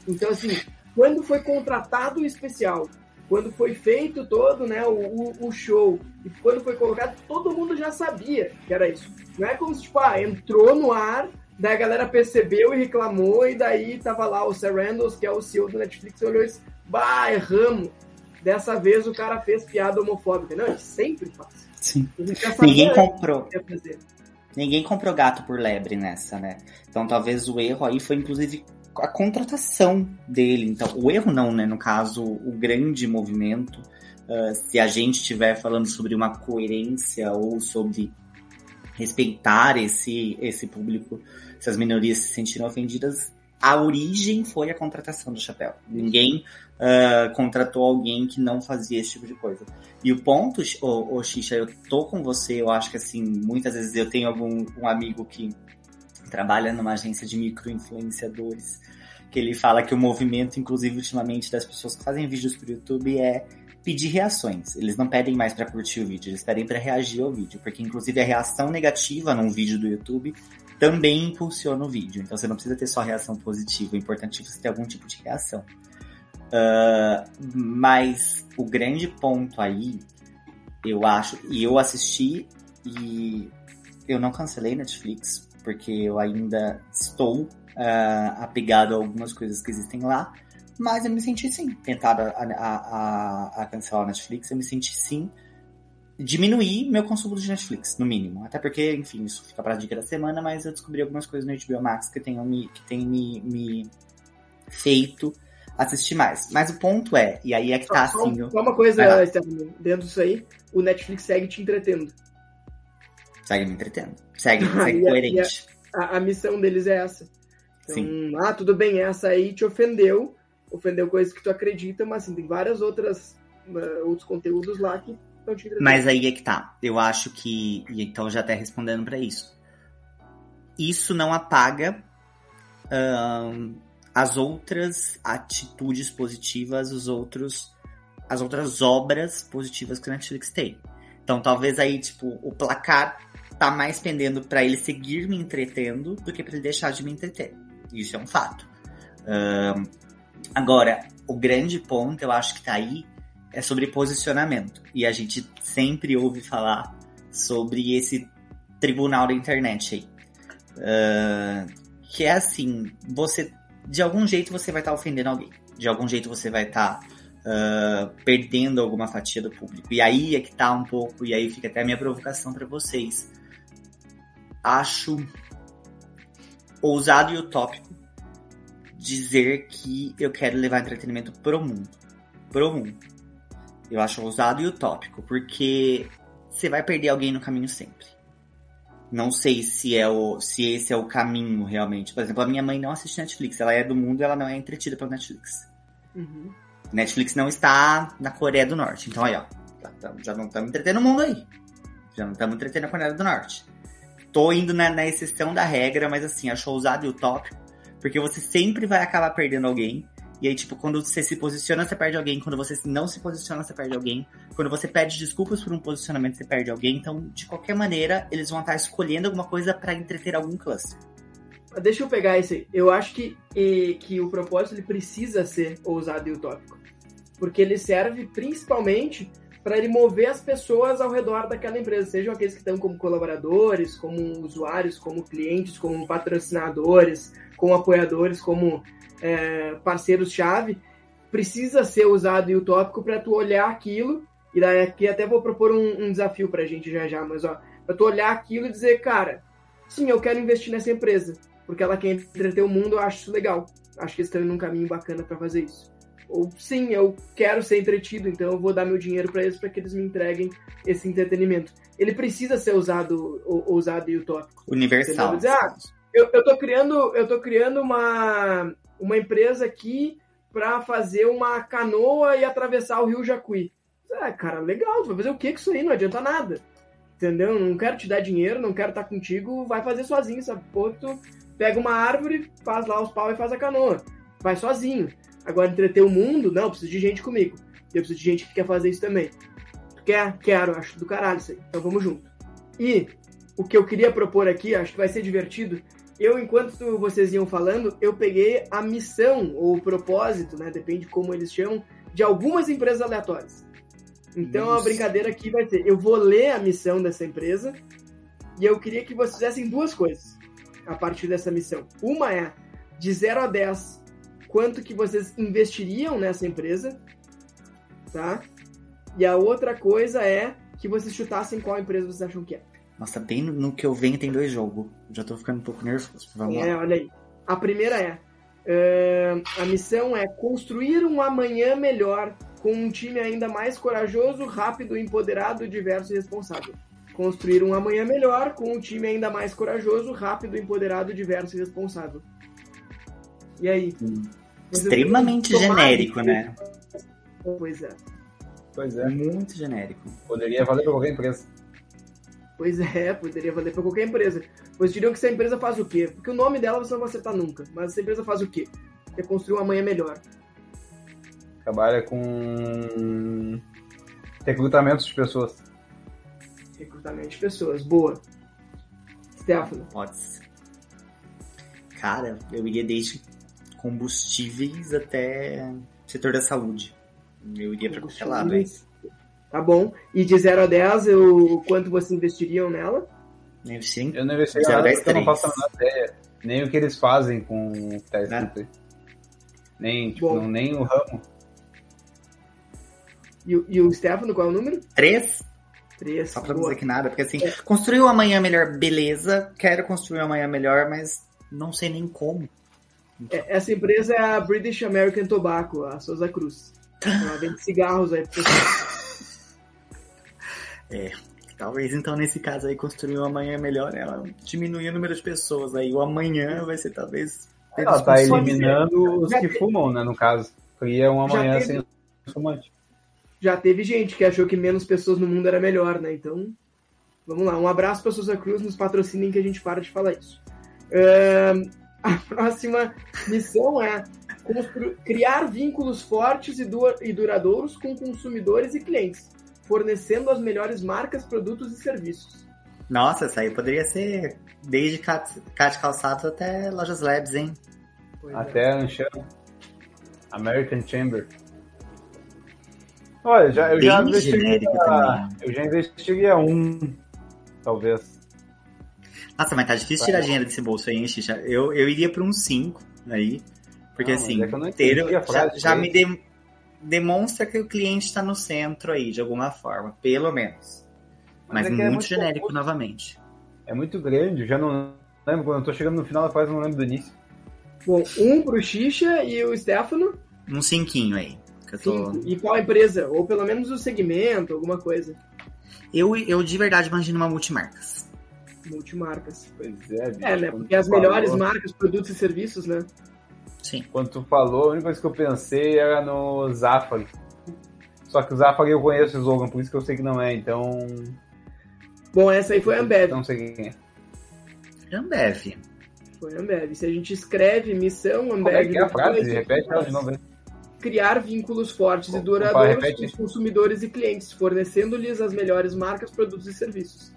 Então, assim, quando foi contratado o especial quando foi feito todo né, o, o, show e quando foi colocado, todo mundo já sabia que era isso. Não é como se, tipo, ah, entrou no ar, daí a galera percebeu e reclamou, e daí tava lá o Sam Randall, que é o CEO do Netflix, olhou e disse, bah, erramos. Dessa vez o cara fez piada homofóbica. Não, ele sempre faz. Sim. Ninguém comprou. Ninguém comprou gato por lebre nessa, né? Então talvez o erro aí foi, inclusive, a contratação dele. Então, o erro não, né? No caso, o grande movimento. Uh, se a gente estiver falando sobre uma coerência ou sobre respeitar esse, esse público, se as minorias se sentiram ofendidas, a origem foi a contratação do chapéu. Ninguém uh, contratou alguém que não fazia esse tipo de coisa. E o ponto, ô, ô Xixa, eu tô com você, eu acho que assim, muitas vezes eu tenho algum um amigo que trabalha numa agência de micro-influenciadores, que ele fala que o movimento, inclusive ultimamente, das pessoas que fazem vídeos pro YouTube é pedir reações. Eles não pedem mais para curtir o vídeo, eles pedem para reagir ao vídeo, porque inclusive a reação negativa num vídeo do YouTube também impulsiona o vídeo. Então você não precisa ter só reação positiva, é importante você ter algum tipo de reação. Uh, mas o grande ponto aí, eu acho, e eu assisti e eu não cancelei Netflix, porque eu ainda estou uh, apegado a algumas coisas que existem lá. Mas eu me senti sim, tentado a, a, a, a cancelar a Netflix, eu me senti sim diminuir meu consumo de Netflix, no mínimo. Até porque, enfim, isso fica pra dica da semana, mas eu descobri algumas coisas no HBO Max que tenham me, que tem me, me feito assistir mais. Mas o ponto é, e aí é que tá só, assim. Só uma coisa, dentro disso aí, o Netflix segue te entretendo. Segue me entretendo. Segue, <laughs> segue coerente. A, a, a, missão deles é essa. Então, Sim. ah, tudo bem, essa aí te ofendeu, ofendeu coisas que tu acredita, mas assim, tem várias outras uh, outros conteúdos lá que estão te entretendo. Mas aí é que tá. Eu acho que, e então já até respondendo para isso. Isso não apaga as outras atitudes positivas, os outros as outras obras positivas que a Netflix tem. Então talvez aí, tipo, o placar tá mais pendendo para ele seguir me entretendo do que para ele deixar de me entreter. Isso é um fato. Agora, o grande ponto, eu acho que tá aí, é sobre posicionamento. E a gente sempre ouve falar sobre esse tribunal da internet aí. Uh, que é assim, você de algum jeito você vai estar tá ofendendo alguém. De algum jeito você vai estar tá, uh, perdendo alguma fatia do público. E aí é que tá um pouco, e aí fica até a minha provocação para vocês acho ousado e utópico dizer que eu quero levar entretenimento pro mundo. Pro mundo. Eu acho ousado e utópico, porque você vai perder alguém no caminho sempre. Não sei se é o se esse é o caminho realmente. Por exemplo, a minha mãe não assiste Netflix, ela é do mundo, ela não é entretida pelo Netflix. Uhum. Netflix não está na Coreia do Norte. Então aí, ó, já não estamos entretendo o mundo aí. Já não estamos entretendo a Coreia do Norte tô indo na, na exceção da regra, mas assim, acho ousado e utópico, porque você sempre vai acabar perdendo alguém. E aí, tipo, quando você se posiciona, você perde alguém. Quando você não se posiciona, você perde alguém. Quando você pede desculpas por um posicionamento, você perde alguém. Então, de qualquer maneira, eles vão estar escolhendo alguma coisa para entreter algum cluster. Deixa eu pegar esse. Eu acho que, que o propósito ele precisa ser ousado e utópico. porque ele serve principalmente para ele mover as pessoas ao redor daquela empresa, sejam aqueles que estão como colaboradores, como usuários, como clientes, como patrocinadores, como apoiadores, como é, parceiros-chave, precisa ser usado o tópico para tu olhar aquilo, e daí aqui até vou propor um, um desafio para a gente já já, mas ó, para tu olhar aquilo e dizer, cara, sim, eu quero investir nessa empresa, porque ela quer entreter o mundo, eu acho isso legal, acho que eles estão em um caminho bacana para fazer isso. Ou sim, eu quero ser entretido, então eu vou dar meu dinheiro para eles para que eles me entreguem esse entretenimento. Ele precisa ser usado, usado e utópico. Universal. Dizer, ah, eu, eu tô criando, eu tô criando uma, uma empresa aqui para fazer uma canoa e atravessar o rio Jacuí. Ah, cara, legal, tu vai fazer o que com isso aí? Não adianta nada. Entendeu? Não quero te dar dinheiro, não quero estar contigo, vai fazer sozinho, sabe? Pô, tu pega uma árvore, faz lá os pau e faz a canoa. Vai sozinho. Agora, entreter o mundo, não, preciso de gente comigo. Eu preciso de gente que quer fazer isso também. Tu quer? Quero, acho do caralho isso aí. Então vamos junto. E o que eu queria propor aqui, acho que vai ser divertido. Eu, enquanto vocês iam falando, eu peguei a missão ou o propósito, né? Depende de como eles chamam, de algumas empresas aleatórias. Então Nossa. a brincadeira aqui vai ser: eu vou ler a missão dessa empresa e eu queria que vocês fizessem duas coisas a partir dessa missão. Uma é de 0 a 10 quanto que vocês investiriam nessa empresa, tá? E a outra coisa é que vocês chutassem qual empresa vocês acham que é. Nossa, bem no que eu venho tem dois jogos. Já tô ficando um pouco nervoso. Vamos é, lá. olha aí. A primeira é, uh, a missão é construir um amanhã melhor com um time ainda mais corajoso, rápido, empoderado, diverso e responsável. Construir um amanhã melhor com um time ainda mais corajoso, rápido, empoderado, diverso e responsável. E aí? Hum. Extremamente genérico, né? Pois é. Pois é. Muito genérico. Poderia valer para qualquer empresa. Pois é, poderia valer para qualquer empresa. Pois diriam que essa empresa faz o quê? Porque o nome dela você não vai acertar nunca. Mas essa empresa faz o quê? É construir uma manhã melhor. Trabalha com recrutamento de pessoas. Recrutamento de pessoas, boa. Stefano. Pode ser. Cara, eu iria desde combustíveis até setor da saúde. Eu iria para qualquer lado, hein? Tá bom. E de 0 a 10, eu, quanto vocês investiriam nela? Sim. Eu não investi nada porque eu não faço a menor ideia. Nem o que eles fazem com o que tá escrito aí. Nem, tipo, não, nem o ramo. E, e o Stefano, qual é o número? Três. Três. Só pra não dizer que nada, porque assim, é. construir um amanhã melhor, beleza. Quero construir um amanhã melhor, mas não sei nem como. É, essa empresa é a British American Tobacco, a Souza Cruz. Ela vende cigarros aí pro <laughs> É, talvez então nesse caso aí construir um amanhã melhor, ela diminuir o número de pessoas aí. O amanhã vai ser talvez. Ela tá eliminando os que fumam, né? No caso. Cria um amanhã teve... sem fumante. Já teve gente que achou que menos pessoas no mundo era melhor, né? Então, vamos lá. Um abraço pra Souza Cruz, nos patrocinem que a gente para de falar isso. Uh, <laughs> a próxima missão é criar vínculos fortes e, du e duradouros com consumidores e clientes, fornecendo as melhores marcas, produtos e serviços. Nossa, essa aí poderia ser desde Cat, Cat Calçados até Lojas Labs, hein? Pois até é. Anchan. American Chamber. Olha, já, eu, já investiria, eu já investiria um, talvez. Nossa, mas tá difícil tirar dinheiro desse bolso aí, hein, Xixa? Eu, eu iria pra um 5 aí. Porque não, assim, é inteiro já, já me de, demonstra que o cliente está no centro aí, de alguma forma, pelo menos. Mas, mas é, é muito, é muito, genérico novamente. É muito grande, já não lembro, quando eu tô chegando no final da fase, não lembro do início. Bom, um pro Xixa e o Stefano. Um cinquinho aí. Tô... E qual empresa? Ou pelo menos o segmento, alguma coisa. Eu, eu de verdade imagino uma multimarcas multimarcas. Pois é, bicho, É, né? Porque as falou... melhores marcas, produtos e serviços, né? Sim. Quando tu falou, a única coisa que eu pensei era no Zafari. Só que o Zafari eu conheço o slogan, por isso que eu sei que não é, então. Bom, essa aí foi a Ambev. Não sei quem é. Ambev. Foi a Ambev. Se a gente escreve missão Ambev. Como é que é a frase? Repete ela de novo. Criar vínculos fortes e duradouros com os consumidores e clientes, fornecendo-lhes as melhores marcas, produtos e serviços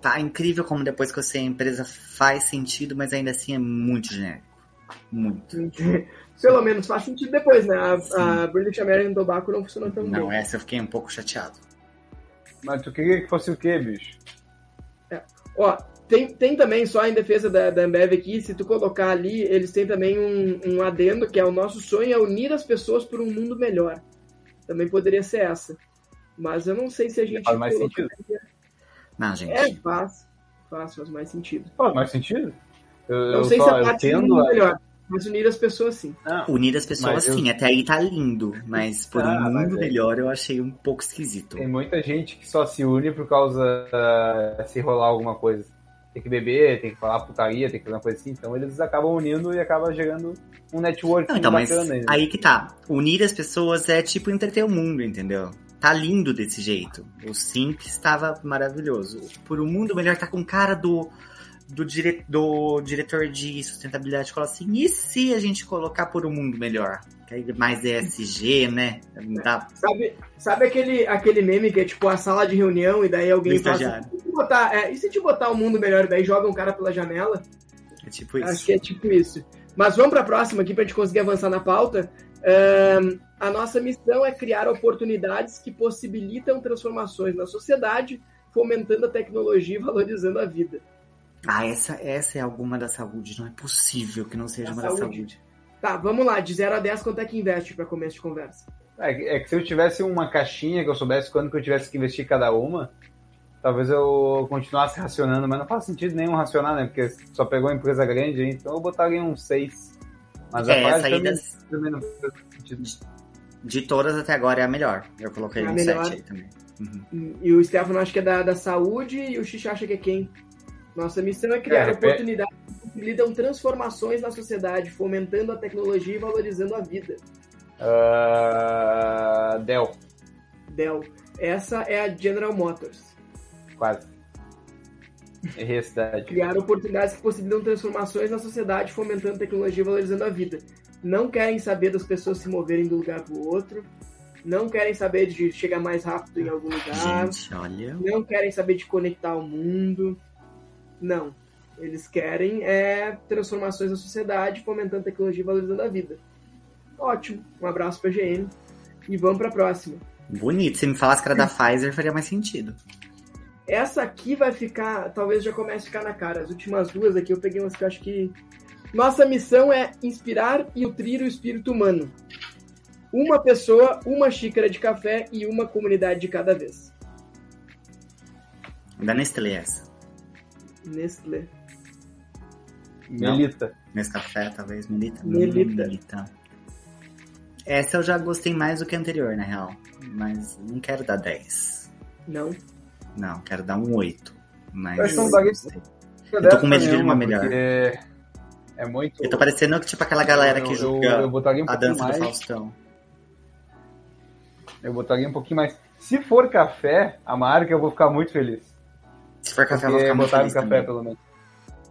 tá incrível como depois que você é empresa faz sentido, mas ainda assim é muito genérico. Muito. <laughs> Pelo menos faz sentido depois, né? A, a British American Tobacco não funcionou tão Não, bem. essa eu fiquei um pouco chateado. Mas tu queria que fosse o quê, bicho? Ó, tem, tem também, só em defesa da, da Ambev aqui, se tu colocar ali, eles têm também um, um adendo, que é o nosso sonho é unir as pessoas por um mundo melhor. Também poderia ser essa. Mas eu não sei se a gente... Faz mais colocaria- Não, gente. É, faz. Faz, faz mais sentido. Faz mais sentido. Eu, Não eu sei só se a parte mundo a- melhor, mas unir as pessoas sim. Não, Unir as pessoas, Mas eu- sim, até aí tá lindo. Mas <laughs> por Ah, um mas mundo é- melhor eu achei um pouco esquisito. Tem muita gente que só se une por causa uh, se rolar alguma coisa. Tem que beber, tem que falar putaria, tem que fazer uma coisa assim. Então eles acabam unindo e acaba gerando um network Não, então, mas bacana. aí, né? aí que tá. Unir as pessoas é tipo entreter o mundo, entendeu? Tá lindo desse jeito. O Simp estava maravilhoso. Por um mundo melhor tá com cara do, do, dire, do diretor de sustentabilidade. Fala assim, e se a gente colocar por um mundo melhor? Mais ESG, né? Dá Sabe, sabe aquele, aquele meme que é tipo a sala de reunião e daí alguém Do fala assim, e se botar, é, e se te botar o mundo melhor e daí joga um cara pela janela? é tipo Acho isso. que é tipo isso. Mas vamos para a próxima aqui para a gente conseguir avançar na pauta. Ahn, a nossa missão é criar oportunidades que possibilitam transformações na sociedade, fomentando a tecnologia e valorizando a vida. Ah, essa, essa é alguma da saúde. Não é possível que não seja Da uma da saúde. saúde. Tá, vamos lá, de 0 a 10, quanto é que investe para começo de conversa? É, que- é que se eu tivesse uma caixinha que eu soubesse quando que eu tivesse que investir cada uma, talvez eu continuasse racionando, mas não faz sentido nenhum racionar, né? Porque só pegou uma empresa grande, então eu botaria um 6. Mas a É, parte essa aí também, das, também não faz sentido. de todas até agora é a melhor. Eu coloquei É a um melhor. 7 aí também. Uhum. E o Stefano acha que é da, da saúde e o Xixi acha que é quem? Nossa missão é criar É, oportunidades que possibilitam transformações na sociedade, fomentando a tecnologia e valorizando a vida. Ah, Dell, Dell. Essa é a General Motors. quase. Errei a cidade. Criar oportunidades que possibilitam transformações na sociedade, fomentando a tecnologia e valorizando a vida. Não querem saber das pessoas se moverem de um lugar para o outro. Não querem saber de chegar mais rápido em algum lugar. Gente, olha. Não querem saber de conectar o mundo. Não. Eles querem é, transformações na sociedade, fomentando a tecnologia e valorizando a vida. Ótimo. Um abraço pra GM. E vamos pra próxima. Bonito. Se me falasse que era da Pfizer, faria mais sentido. Essa aqui vai ficar, talvez já comece a ficar na cara. As últimas duas aqui eu peguei umas que eu acho que. Nossa missão é inspirar e nutrir o espírito humano. Uma pessoa, uma xícara de café e uma comunidade de cada vez. Da Nestlé essa. Nestlé. Melita. Nesse café, talvez. Melita. Melita. Hum, Melita. Essa eu já gostei mais do que a anterior, na real. Mas não quero dar 10. Não. Não, quero dar um 8. Mas. Não daria- gostei. Eu tô com medo de vir uma melhor. porque É muito. Eu tô parecendo tipo aquela galera que eu, julga eu, eu um a dança mais. do Faustão. Eu botaria um pouquinho mais. Se for café, a marca, eu vou ficar muito feliz. Se for café, eu vou ficar muito feliz café, também. pelo menos.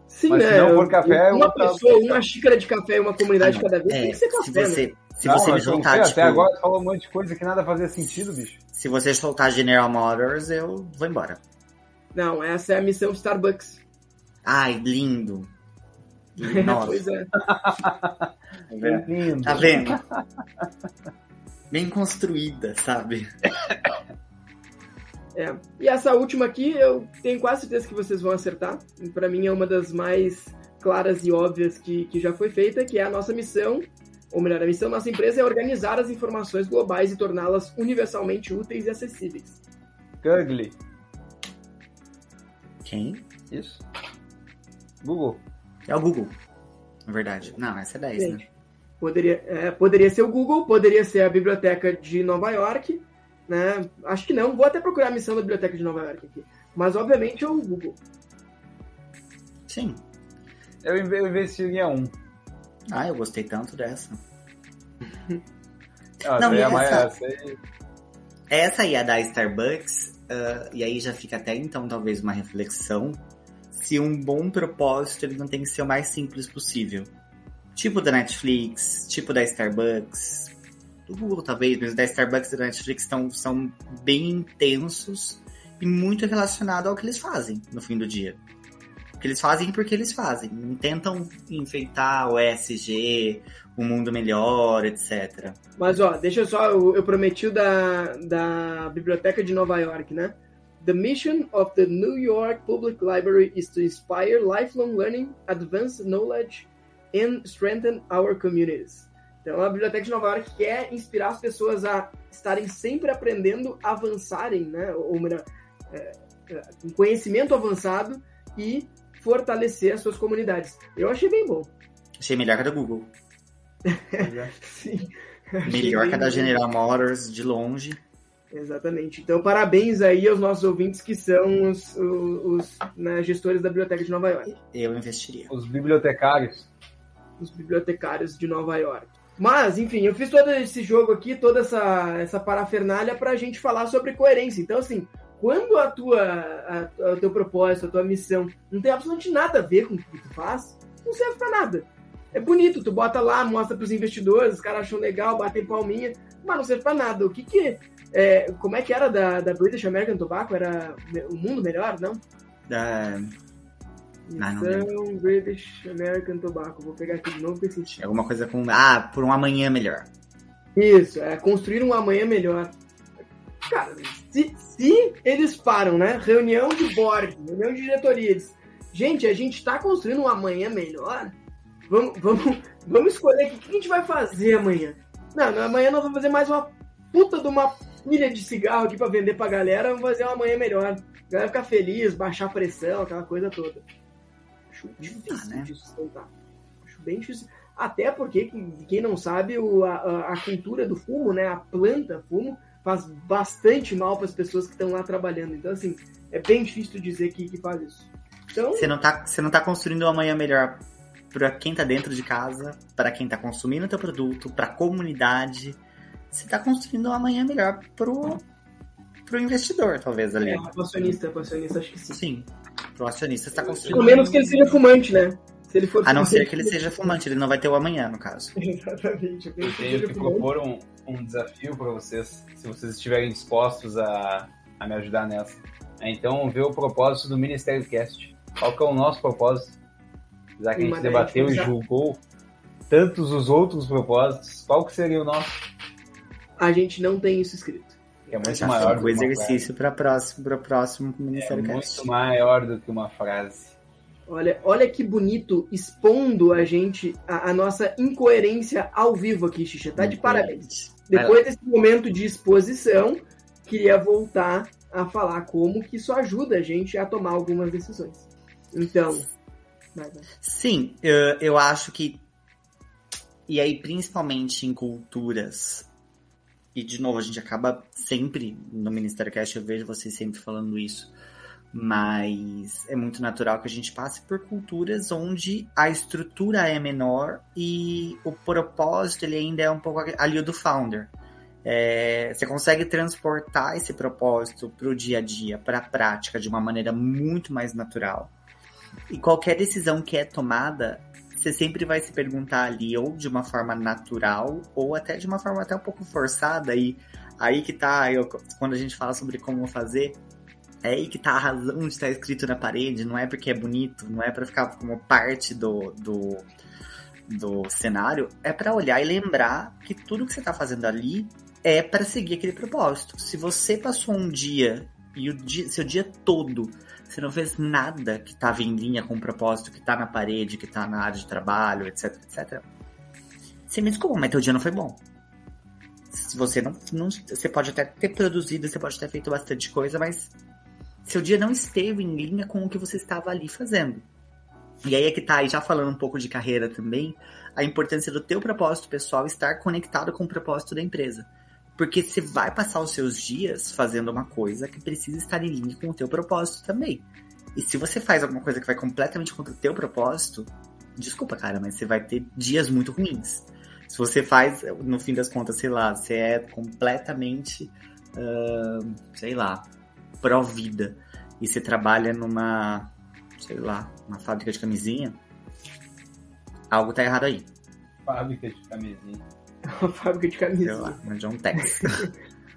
Sim, Mas né? se não for café, eu uma pessoa, uma xícara de café e uma comunidade Ah, cada vez É, tem que ser se café, né? você, se Não, você me soltar, sei, tipo, Até agora falou um monte de coisa que nada fazia sentido, bicho. se você soltar General Motors, eu vou embora. Não, essa é a missão Starbucks. Ai, lindo. <laughs> Nossa, pois é. tá <laughs> vendo? Lindo. Tá vendo? Bem construída, sabe? É. E essa última aqui, eu tenho quase certeza que vocês vão acertar. Pra mim é uma das mais claras e óbvias que, que já foi feita, que é a nossa missão, ou melhor, a missão da nossa empresa é organizar as informações globais e torná-las universalmente úteis e acessíveis. Gugly. Quem? Isso. Google. É o Google. Na verdade. Não, essa é 10, né? Gente, poderia, é, poderia ser o Google, poderia ser a Biblioteca de Nova York, né? Acho que não, vou até procurar a missão da Biblioteca de Nova York aqui. Mas obviamente é o Google. Sim. Eu inve- eu investiria um. Ah, eu gostei tanto dessa. <laughs> Ah, Não, daí e a mais- essa- essa aí- Essa aí é da Starbucks, ah, e aí já fica até então talvez uma reflexão se um bom propósito ele não tem que ser o mais simples possível. Tipo da Netflix, tipo da Starbucks, do Google talvez, mas da Starbucks e da Netflix tão, são bem intensos e muito relacionados ao que eles fazem no fim do dia. que eles fazem porque eles fazem. Não tentam enfeitar o ESG, o mundo melhor, etc. Mas ó, deixa eu só, eu, eu prometi o da, da Biblioteca de Nova York, né? The mission of the New York Public Library is to inspire lifelong learning, advance knowledge, and strengthen our communities. Então, a Biblioteca de Nova York quer inspirar as pessoas a estarem sempre aprendendo, avançarem, né? Ou melhor, é, é, um conhecimento avançado e fortalecer as suas comunidades. Eu achei bem bom. Achei melhor que a da Google. <laughs> Sim. Melhor que a da General Motors, de longe. Exatamente. Então, parabéns aí aos nossos ouvintes que são os, os, os né, gestores da Biblioteca de Nova York. Eu investiria. Os bibliotecários. Os bibliotecários de Nova York. Mas, enfim, eu fiz todo esse jogo aqui, toda essa, essa parafernália pra gente falar sobre coerência. Então, assim, quando a tua, a, a, o teu propósito, a tua missão não tem absolutamente nada a ver com o que tu faz, não serve pra nada. É bonito, tu bota lá, mostra pros investidores, os caras acham legal, batem palminha, mas não serve pra nada. O que que... É, como é que era da, da British American Tobacco? Era o mundo melhor, não? Da... Missão British American Tobacco. Vou pegar aqui de novo porque É alguma coisa com. Ah, por um amanhã melhor. Isso, é construir um amanhã melhor. Cara, se, se eles param, né? Reunião de board, reunião de diretoria. Eles, gente, a gente tá construindo um amanhã melhor. Vamos, vamos, vamos escolher o que a gente vai fazer amanhã. Não, amanhã nós vamos fazer mais uma puta de uma pilha de cigarro aqui pra vender pra galera. Vamos fazer um amanhã melhor. A galera ficar feliz, baixar a pressão, aquela coisa toda. Acho difícil né? de sustentar. Acho bem difícil. Até porque, quem não sabe, o, a, a cultura do fumo, né? A planta fumo faz bastante mal para as pessoas que estão lá trabalhando. Então, assim, é bem difícil dizer que, que faz isso. Então, você não tá, você não tá construindo uma manhã melhor para quem tá dentro de casa, para quem tá consumindo o teu produto, para a comunidade. Você tá construindo uma manhã melhor pro pro investidor, talvez ali. É, acionista, acionista acho que sim. Sim. Pro acionista está construindo. Pelo menos que ele seja fumante, né? Se ele for a não ser que ele seja fumante, ele não vai ter o amanhã, no caso. <laughs> Exatamente. Eu tenho que propor um, um desafio para vocês, se vocês estiverem dispostos a, a me ajudar nessa. É, então, ver o propósito do Ministério Cast. Qual que é o nosso propósito? Já que a gente debateu e julgou tantos os outros propósitos, qual que seria o nosso? A gente não tem isso escrito. É muito maior do que uma exercício para próximo, para próximo Ministério é Cast. muito maior do que uma frase. Olha, olha que bonito expondo a gente a, a nossa incoerência ao vivo aqui, Xixa. Tá de parabéns. Depois desse momento de exposição, queria voltar a falar como que isso ajuda a gente a tomar algumas decisões. Então, sim, eu, eu acho que e aí principalmente em culturas e de novo a gente acaba sempre no Ministério Cast eu vejo vocês sempre falando isso mas é muito natural que a gente passe por culturas onde a estrutura é menor e o propósito ele ainda é um pouco ali do founder. É, você consegue transportar esse propósito para o dia a dia, para a prática, de uma maneira muito mais natural. E qualquer decisão que é tomada, você sempre vai se perguntar ali, ou de uma forma natural, ou até de uma forma até um pouco forçada. E aí que tá, eu, quando a gente fala sobre como fazer, é aí que tá a razão de estar escrito na parede, não é porque é bonito, não é para ficar como parte do, do, do cenário, é para olhar e lembrar que tudo que você tá fazendo ali é para seguir aquele propósito. Se você passou um dia e o dia, seu dia todo você não fez nada que tava em linha com o propósito que tá na parede, que tá na área de trabalho, etc, etc. Você me desculpa, mas teu dia não foi bom. Se você não, não. Você pode até ter produzido, você pode ter feito bastante coisa, mas seu dia não esteve em linha com o que você estava ali fazendo. E aí é que tá, aí já falando um pouco de carreira também, a importância do teu propósito pessoal estar conectado com o propósito da empresa. Porque você vai passar os seus dias fazendo uma coisa que precisa estar em linha com o teu propósito também. E se você faz alguma coisa que vai completamente contra o teu propósito, desculpa, cara, mas você vai ter dias muito ruins. Se você faz, no fim das contas, sei lá, você é completamente, uh, sei lá, pró-vida e você trabalha numa, sei lá, uma fábrica de camisinha, algo tá errado aí. Fábrica de camisinha. <laughs> Uma fábrica de camisinha. Sei lá, no John Tex.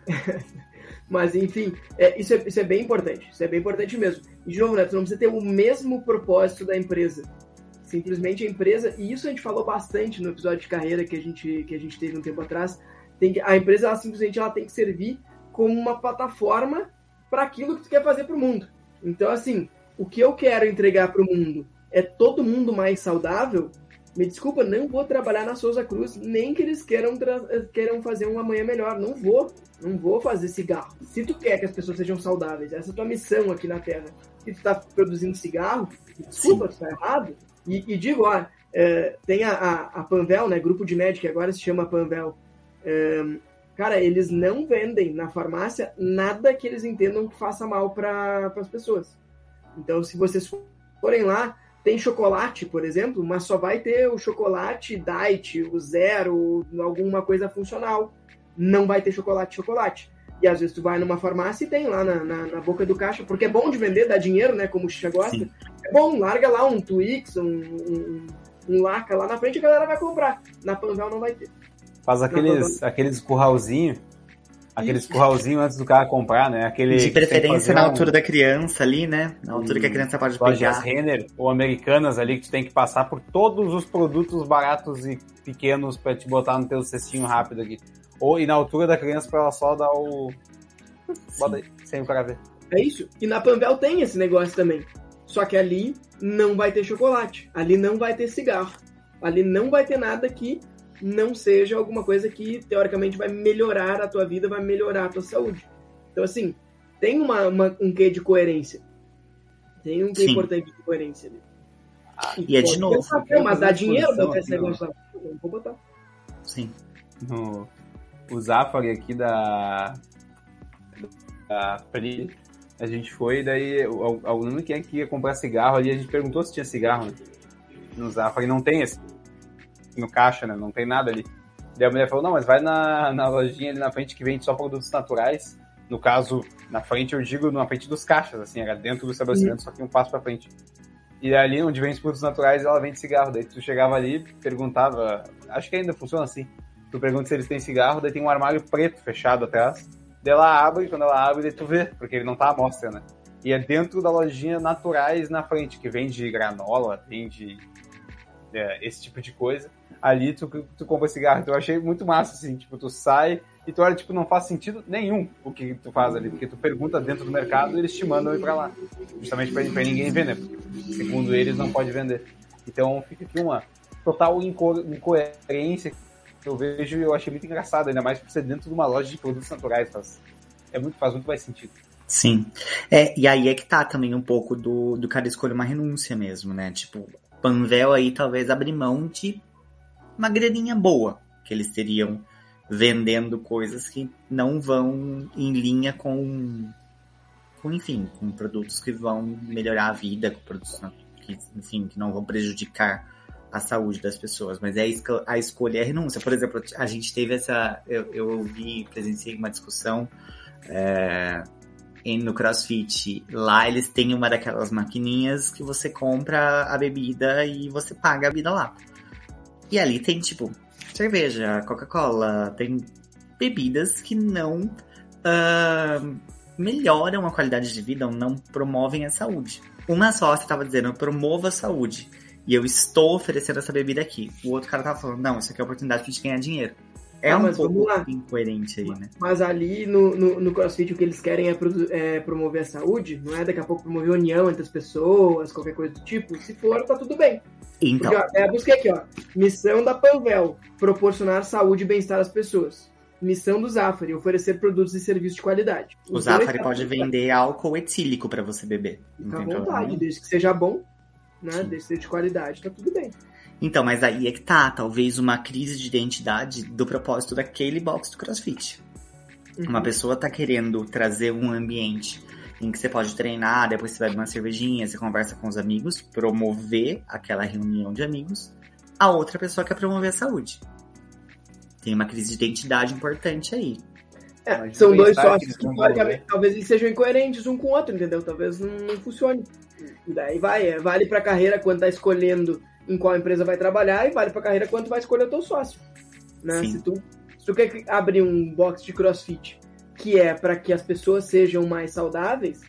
<laughs> Mas, enfim, é, isso, é, isso é bem importante. Isso é bem importante mesmo. E, de novo, né, tu não precisa ter o mesmo propósito da empresa. Simplesmente a empresa, e isso a gente falou bastante no episódio de carreira que a gente, que a gente teve um tempo atrás, tem que, a empresa ela, simplesmente ela tem que servir como uma plataforma para aquilo que tu quer fazer para o mundo. Então, assim, o que eu quero entregar para o mundo é todo mundo mais saudável, me desculpa, não vou trabalhar na Souza Cruz, nem que eles queiram, queiram fazer um amanhã melhor. Não vou. Não vou fazer cigarro. Se tu quer que as pessoas sejam saudáveis, essa é a tua missão aqui na Terra, e tu tá produzindo cigarro, desculpa, Sim. tu tá errado. E, e digo, ó, é, tem a, a, a, Panvel, né, grupo de médico que agora se chama Panvel. É, cara, eles não vendem na farmácia nada que eles entendam que faça mal para as pessoas. Então, se vocês forem lá, tem chocolate, por exemplo, mas só vai ter o chocolate diet, o zero, alguma coisa funcional. Não vai ter chocolate chocolate. E às vezes tu vai numa farmácia e tem lá na, na, na boca do caixa, porque é bom de vender, dá dinheiro, né? Como o Xixa gosta. Sim. É bom, larga lá um Twix, um, um, um Laca lá na frente, a galera vai comprar. Na Panvel não vai ter. Faz aqueles, aqueles curralzinho Aqueles curralzinho antes do cara comprar, né? Aquele de preferência na altura da criança ali, né? Na altura que a criança pode pegar. Renner ou americanas ali que tu tem que passar por todos os produtos baratos e pequenos para te botar no teu cestinho rápido aqui. Ou e na altura da criança para ela só dar o bota aí, sem o cara ver. É isso. E na Panvel tem esse negócio também. Só que ali não vai ter chocolate, ali não vai ter cigarro, ali não vai ter nada que não seja alguma coisa que teoricamente vai melhorar a tua vida, vai melhorar a tua saúde. Então, assim, tem uma, uma um quê de coerência. Tem um quê Sim. importante de coerência ali. E, e é de novo. Pensar, mas dá dinheiro negócio lá. Não vou botar. Sim. No, o Zafari aqui da. da Pri, a gente foi, daí o aluno que ia comprar cigarro ali, a gente perguntou se tinha cigarro né? no Zafari, não tem esse no caixa, né? Não tem nada ali. Daí a mulher falou, não, mas vai na, na lojinha ali na frente que vende só produtos naturais. No caso, na frente eu digo na frente dos caixas, assim, era dentro do estabelecimento, só que um passo pra frente. E ali onde vende produtos naturais, ela vende cigarro. Daí tu chegava ali, perguntava, acho que ainda funciona assim. Tu pergunta se eles têm cigarro, daí tem um armário preto fechado atrás. Daí ela abre, quando ela abre, daí tu vê, porque ele não tá à mostra, né? E é dentro da lojinha naturais na frente, que vende granola, vende é, esse tipo de coisa ali tu, tu compra cigarro. Então eu achei muito massa, assim, tipo, tu sai e tu olha, tipo, não faz sentido nenhum o que tu faz ali, porque tu pergunta dentro do mercado e eles te mandam ir pra lá. Justamente pra, pra ninguém né? Porque, segundo eles, não pode vender. Então fica aqui uma total inco incoerência que eu vejo e eu achei muito engraçado, ainda mais por ser dentro de uma loja de produtos naturais. Faz, é muito, faz muito mais sentido. Sim. É, e aí é que tá também um pouco do, do cara escolher uma renúncia mesmo, né? Tipo, Panvel aí talvez abrir mão de uma graninha boa que eles teriam vendendo coisas que não vão em linha com, com enfim, com produtos que vão melhorar a vida, com produtos que, enfim, que não vão prejudicar a saúde das pessoas, mas é a escolha é a renúncia. Por exemplo, a gente teve essa, eu, eu ouvi, presenciei uma discussão é, no CrossFit. Lá eles têm uma daquelas maquininhas que você compra a bebida e você paga a bebida lá. E ali tem, tipo, cerveja, Coca-Cola, tem bebidas que não uh, melhoram a qualidade de vida ou não promovem a saúde. Uma sócia estava dizendo, promova a saúde. E eu estou oferecendo essa bebida aqui. O outro cara tava falando, não, isso aqui é oportunidade de ganhar dinheiro. É ah, um pouco incoerente aí, né? Mas ali no, no, no, CrossFit o que eles querem é, é, promover a saúde, não é daqui a pouco promover união entre as pessoas, qualquer coisa do tipo. Se for, tá tudo bem. Então. Porque, ó, é, busquei aqui, ó. Missão da Panvel: proporcionar saúde e bem-estar às pessoas. Missão do Zafari: oferecer produtos e serviços de qualidade. O Zafari pode vender álcool etílico para você beber. Fica à vontade, desde que seja bom, né? Desde que seja de qualidade, tá tudo bem. Então, mas aí é que tá, talvez uma crise de identidade do propósito daquele box do CrossFit. Uhum. Uma pessoa tá querendo trazer um ambiente em que você pode treinar, depois você bebe uma cervejinha, você conversa com os amigos, promover aquela reunião de amigos. A outra pessoa quer promover a saúde. Tem uma crise de identidade importante aí. É, são dois sócios que, talvez eles sejam incoerentes um com o outro, entendeu? Talvez não, não funcione. E daí vai, é, vale pra carreira quando tá escolhendo em qual empresa vai trabalhar e vale pra carreira quando vai escolher o teu sócio. Né? Se, tu, se tu quer abrir um box de crossfit que é para que as pessoas sejam mais saudáveis,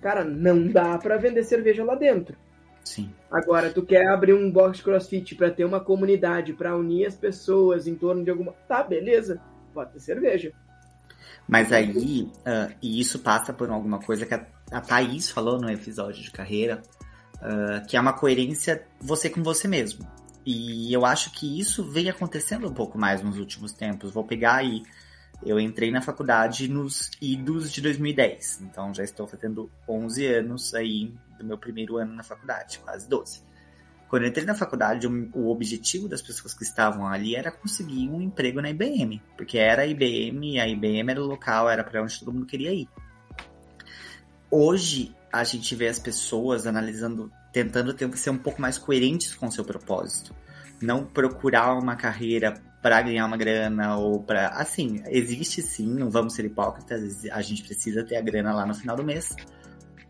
cara, não dá para vender cerveja lá dentro. Sim. Agora, tu quer abrir um box crossfit para ter uma comunidade, para unir as pessoas em torno de alguma. Tá, beleza, pode ter cerveja. Mas aí, uh, e isso passa por alguma coisa que a, a Thaís falou no episódio de carreira, uh, que é uma coerência você com você mesmo. E eu acho que isso vem acontecendo um pouco mais nos últimos tempos. Vou pegar aí. Eu entrei na faculdade nos idos de 2010, então já estou fazendo 11 anos aí do meu primeiro ano na faculdade, quase 12. Quando eu entrei na faculdade, o objetivo das pessoas que estavam ali era conseguir um emprego na IBM, porque era a IBM, a IBM era o local, era para onde todo mundo queria ir. Hoje, a gente vê as pessoas analisando, tentando ser um pouco mais coerentes com o seu propósito. Não procurar uma carreira para ganhar uma grana ou para. Assim, existe sim, não vamos ser hipócritas, a gente precisa ter a grana lá no final do mês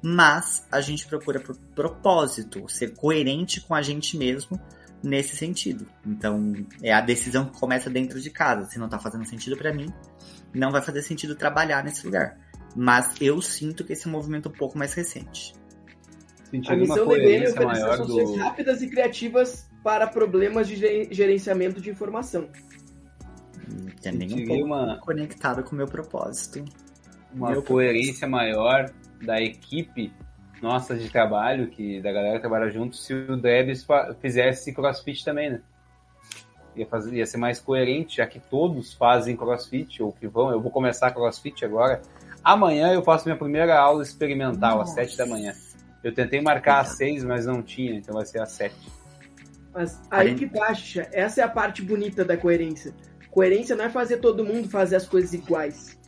mas a gente procura por propósito, ser coerente com a gente mesmo nesse sentido. Então, é a decisão que começa dentro de casa. Se não tá fazendo sentido para mim, não vai fazer sentido trabalhar nesse lugar. Mas eu sinto que esse é um movimento um pouco mais recente. a missão do IBM é oferecer soluções do... rápidas e criativas para problemas de gerenciamento de informação. Nem um pouco uma... conectado com o meu propósito. Uma meu coerência propósito. maior da equipe nossa de trabalho, que da galera que trabalha junto, se o Debs fizesse crossfit também, né? Ia, fazer, ia ser mais coerente, já que todos fazem crossfit, ou que vão. Eu vou começar crossfit agora. Amanhã eu faço minha primeira aula experimental, Nossa. às sete da manhã. Eu tentei marcar às seis, mas não tinha, então vai ser às sete. Mas aí que baixa, essa é a parte bonita da coerência. Coerência não é fazer todo mundo fazer as coisas iguais.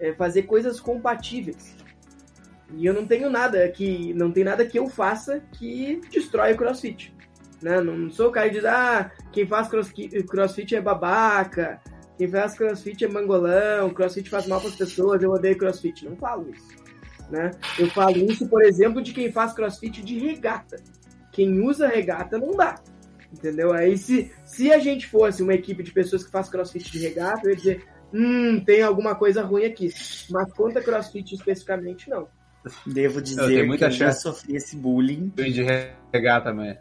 É fazer coisas compatíveis. E eu não tenho nada que. Não tem nada que eu faça que destrói o crossfit. Né? Não sou o cara que diz, ah, quem faz crossfit é babaca, quem faz crossfit é mangolão, crossfit faz mal para as pessoas, eu odeio crossfit. Não falo isso. Né? Eu falo isso, por exemplo, de quem faz crossfit de regata. Quem usa regata não dá. Entendeu? Aí se, se a gente fosse uma equipe de pessoas que faz crossfit de regata, eu ia dizer, hum, tem alguma coisa ruim aqui. Mas quanto a crossfit especificamente, não. Devo dizer eu muita que chance eu já sofri esse bullying. Eu de regar também.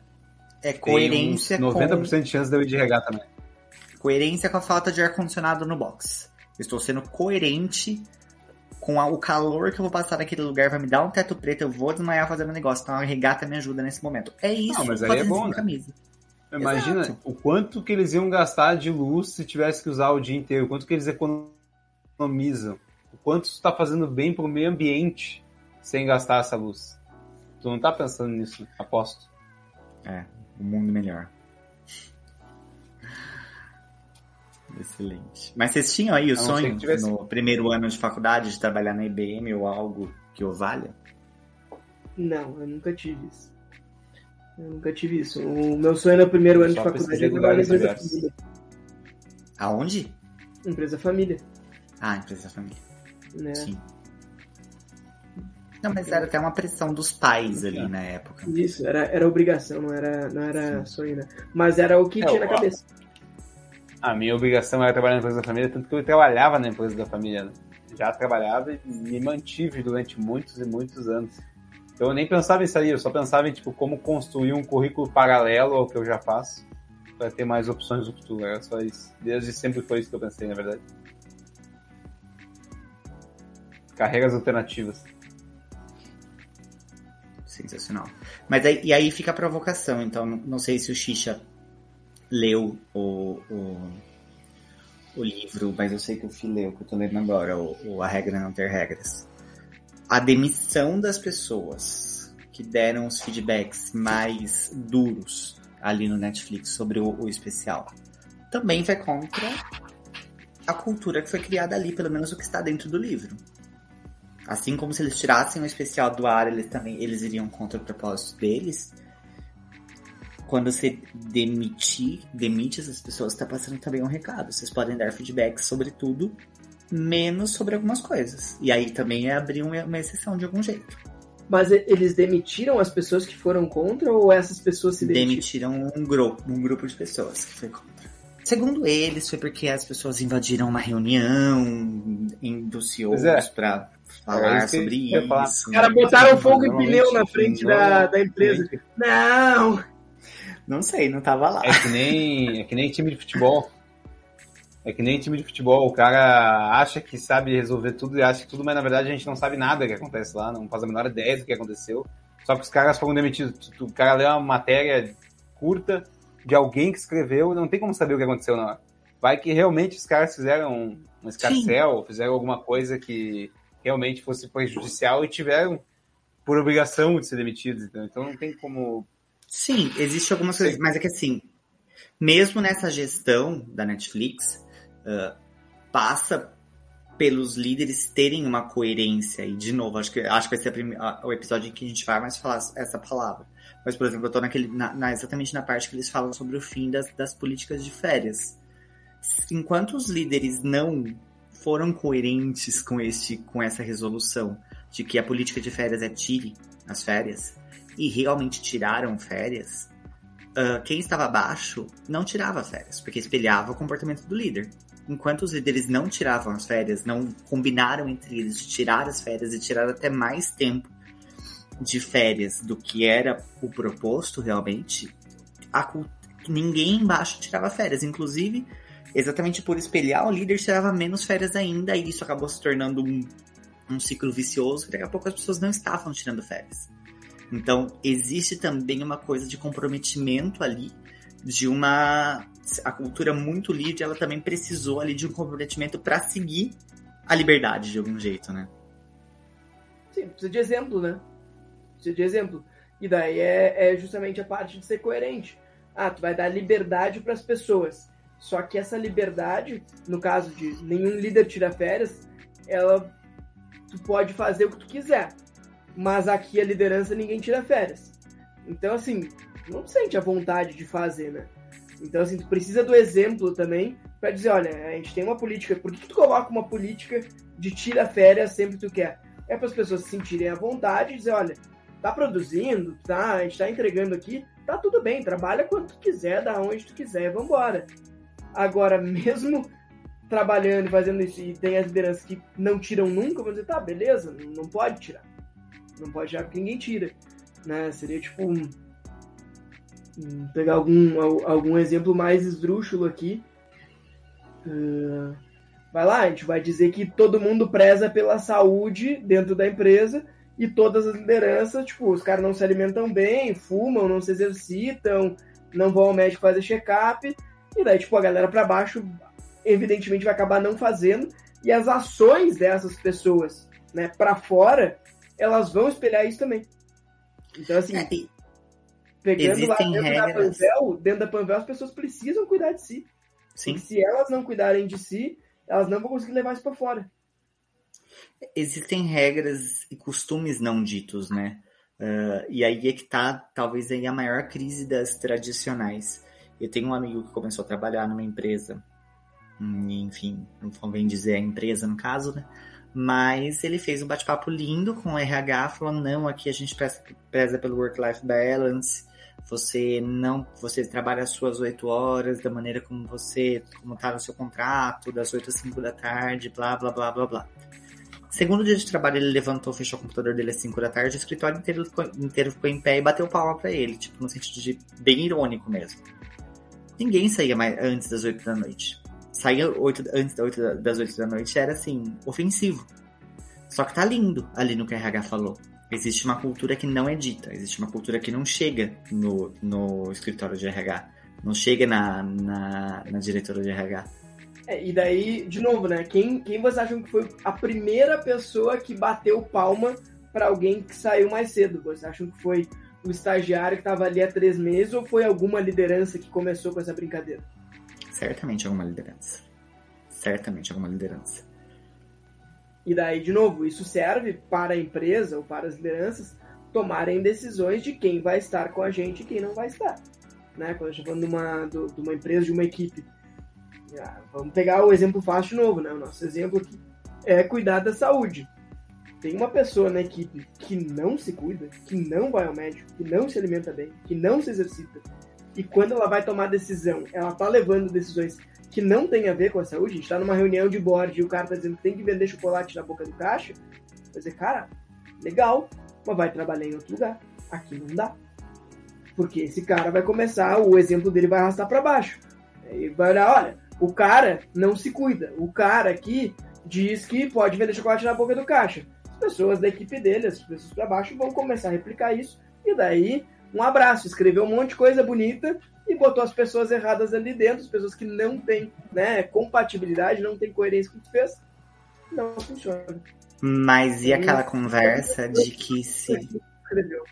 É coerência Tem 90% com... de chance de eu ir de regar também. Coerência com a falta de ar-condicionado no box. estou sendo coerente com a, o calor que eu vou passar naquele lugar, vai me dar um teto preto, eu vou desmaiar fazendo negócio. Então a regata me ajuda nesse momento. É isso. Não, mas aí é bom, né? camisa. Imagina Exato. o quanto que eles iam gastar de luz se tivesse que usar o dia inteiro, o quanto que eles economizam, o quanto está fazendo bem para o meio ambiente sem gastar essa luz. Tu não tá pensando nisso, aposto. É, um mundo melhor. Excelente. Mas vocês tinham aí o sonho tivesse... no primeiro ano de faculdade de trabalhar na IBM ou algo que o valha? Não, eu nunca tive isso. Eu nunca tive isso. O meu sonho no primeiro ano de faculdade é trabalhar na empresa família. Aonde? Empresa família. Ah, empresa família. Né? Sim. Não, mas era até uma pressão dos pais ali é. na época. Isso, era, era obrigação, não era, não era sonho, né? Mas era o que é, tinha na cabeça. A minha obrigação era trabalhar na empresa da família, tanto que eu trabalhava na empresa da família. Né? Já trabalhava e me mantive durante muitos e muitos anos. Então eu nem pensava em sair, eu só pensava em tipo, como construir um currículo paralelo ao que eu já faço para ter mais opções no futuro. Era só isso. Desde sempre foi isso que eu pensei, na verdade. Carreiras alternativas. Sensacional. Mas aí, e aí fica a provocação, então não sei se o Xixa leu o, o, o livro, mas eu sei que o Fih leu, que eu tô lendo agora, o, o A Regra Não Ter Regras. A demissão das pessoas que deram os feedbacks mais duros ali no Netflix sobre o, o especial também vai contra a cultura que foi criada ali, pelo menos o que está dentro do livro. Assim como se eles tirassem o especial do ar, eles também eles iriam contra o propósito deles. Quando você demitir, demite essas pessoas, está passando também um recado. Vocês podem dar feedback sobre tudo, menos sobre algumas coisas. E aí também é abrir uma, exceção de algum jeito. Mas eles demitiram as pessoas que foram contra ou essas pessoas se demitiram? Demitiram um grupo, um grupo de pessoas que foi contra. Segundo eles, foi porque as pessoas invadiram uma reunião dos CEOs é. pra falar É sobre falar. isso. Os caras botaram fogo e pneu na frente da, da empresa. Não! Não sei, não tava lá. É que nem, é que nem time de futebol. É que nem time de futebol. O cara acha que sabe resolver tudo e acha que tudo, mas na verdade a gente não sabe nada que acontece lá, não faz a menor ideia do que aconteceu. Só que os caras foram demitidos. O cara lê uma matéria curta de alguém que escreveu e não tem como saber o que aconteceu na hora. Vai que realmente os caras fizeram um escarcel, fizeram alguma coisa que realmente fosse prejudicial e tiveram por obrigação de ser demitidos. Então, então não tem como Sim, existe algumas coisas, mas é que assim, mesmo nessa gestão da Netflix, ah, passa pelos líderes terem uma coerência. E, de novo, acho que, acho que vai ser a prime- o episódio em que a gente vai mais falar essa palavra. Mas, por exemplo, eu tô naquele, na- na- exatamente na parte que eles falam sobre o fim das, das políticas de férias. Enquanto os líderes não foram coerentes com, este, com essa resolução de que a política de férias é tire as férias, e realmente tiraram férias, ah, quem estava abaixo não tirava férias, porque espelhava o comportamento do líder. Enquanto os líderes não tiravam as férias, não combinaram entre eles de tirar as férias e tirar até mais tempo de férias do que era o proposto realmente, a ninguém embaixo tirava férias. Inclusive, exatamente por espelhar, o líder tirava menos férias ainda, e isso acabou se tornando um, um ciclo vicioso, que daqui a pouco as pessoas não estavam tirando férias. Então, existe também uma coisa de comprometimento ali, de uma. A cultura muito livre, ela também precisou ali de um comprometimento para seguir a liberdade de algum jeito, né? Sim, precisa de exemplo, né? Precisa de exemplo. E daí é, é justamente a parte de ser coerente. Ah, tu vai dar liberdade para as pessoas. Só que essa liberdade, no caso de nenhum líder tira férias, ela tu pode fazer o que tu quiser. Mas aqui a liderança ninguém tira férias. Então assim, não sente a vontade de fazer, né? Então assim, tu precisa do exemplo também para dizer, olha, a gente tem uma política, por que, que tu coloca uma política de tira férias sempre que tu quer? É para as pessoas se sentirem à vontade e dizer, olha, tá produzindo, tá, a gente tá entregando aqui, tá tudo bem, trabalha quando tu quiser, da onde tu quiser, vambora. Agora, <laughs> mesmo trabalhando fazendo isso, e tem as lideranças que não tiram nunca, vão dizer, tá, beleza, não pode tirar. Não pode tirar porque ninguém tira. Né? Seria tipo um, um- pegar algum, al- algum exemplo mais esdrúxulo aqui. Ah, vai lá, a gente vai dizer que todo mundo preza pela saúde dentro da empresa e todas as lideranças, tipo, os caras não se alimentam bem, fumam, não se exercitam, não vão ao médico fazer check-up, e daí, tipo, a galera pra baixo, evidentemente, vai acabar não fazendo, e as ações dessas pessoas, né, pra fora, elas vão espelhar isso também. Então, assim, É, pegando lá existem dentro da. Panvel, dentro da Panvel, as pessoas precisam cuidar de si. sim. Porque se elas não cuidarem de si, elas não vão conseguir levar isso pra fora. existem regras e costumes não ditos, né? Ah, e aí é que tá, talvez, aí a maior crise das tradicionais. Eu tenho um amigo que começou a trabalhar numa empresa, hum, enfim, não convém dizer a empresa no caso, né? Mas ele fez um bate-papo lindo com o RH, falou, não, aqui a gente preza, pelo work-life balance, você não, você trabalha as suas oito horas da maneira como você, como tá no seu contrato, das oito às cinco da tarde, blá, blá, blá, blá, blá. Segundo dia de trabalho, ele levantou, fechou o computador dele às 5 da tarde, o escritório inteiro ficou, inteiro ficou em pé e bateu palma pra ele, tipo, no sentido de bem irônico mesmo. Ninguém saía mais antes das 8 da noite. Saía 8, antes das 8, da- das 8 da noite era assim, ofensivo. Só que tá lindo ali no que a RH falou. Existe uma cultura que não é dita, existe uma cultura que não chega no, no escritório de RH, não chega na, na, na diretora de RH. É, e daí, de novo, né? Quem, quem vocês acham que foi a primeira pessoa que bateu palma pra alguém que saiu mais cedo? Vocês acham que foi o estagiário que tava ali há três meses ou foi alguma liderança que começou com essa brincadeira? Certamente alguma liderança. Certamente alguma liderança. E daí, de novo, isso serve para a empresa ou para as lideranças tomarem decisões de quem vai estar com a gente e quem não vai estar. Né? Quando a gente está falando de uma, de uma empresa, de uma equipe. Ah, vamos pegar o exemplo fácil de novo, né? O nosso exemplo aqui é cuidar da saúde. Tem uma pessoa na equipe que não se cuida, que não vai ao médico, que não se alimenta bem, que não se exercita, e quando ela vai tomar decisão, ela tá levando decisões que não tem a ver com a saúde, a gente tá numa reunião de board e o cara tá dizendo que tem que vender chocolate na boca do caixa, vai dizer, cara, legal, mas vai trabalhar em outro lugar. Aqui não dá. Porque esse cara vai começar, o exemplo dele vai arrastar para baixo. E vai olhar, olha, o cara não se cuida. O cara aqui diz que pode vender chocolate na boca do caixa. As pessoas da equipe dele, as pessoas para baixo, vão começar a replicar isso. E daí, um abraço. Escreveu um monte de coisa bonita e botou as pessoas erradas ali dentro, as pessoas que não têm né, compatibilidade, não têm coerência com o que fez. Não funciona. Mas e aquela conversa de que se. Escreveu.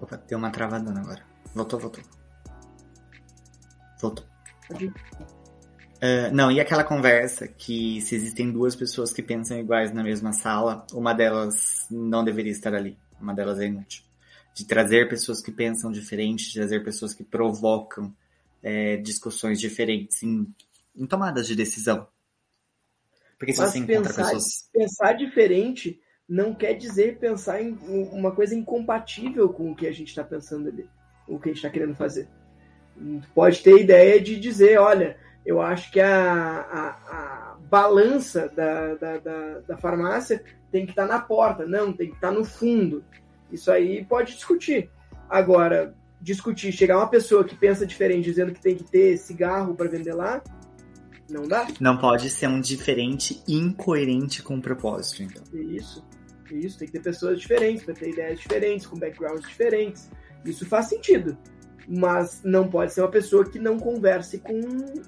Opa, deu uma travadona agora. Voltou, voltou. Voltou. Uh, não, e aquela conversa que se existem duas pessoas que pensam iguais na mesma sala, uma delas não deveria estar ali. Uma delas é inútil. De trazer pessoas que pensam diferente, de trazer pessoas que provocam é, discussões diferentes em, em, tomadas de decisão. Porque se Mas você encontra pensar, pessoas. Pensar diferente não quer dizer pensar em uma coisa incompatível com o que a gente está pensando ali, o que a gente está querendo fazer. Pode ter ideia de dizer, olha, eu acho que a, a, a balança da, da, da, da, farmácia tem que estar tá na porta, não, tem que estar tá no fundo. Isso aí pode discutir. Agora, discutir, chegar uma pessoa que pensa diferente dizendo que tem que ter cigarro para vender lá, não dá. Não pode ser um diferente incoerente com o propósito, então. Isso. Isso, tem que ter pessoas diferentes, para ter ideias diferentes, com backgrounds diferentes. Isso faz sentido. Mas não pode ser uma pessoa que não converse com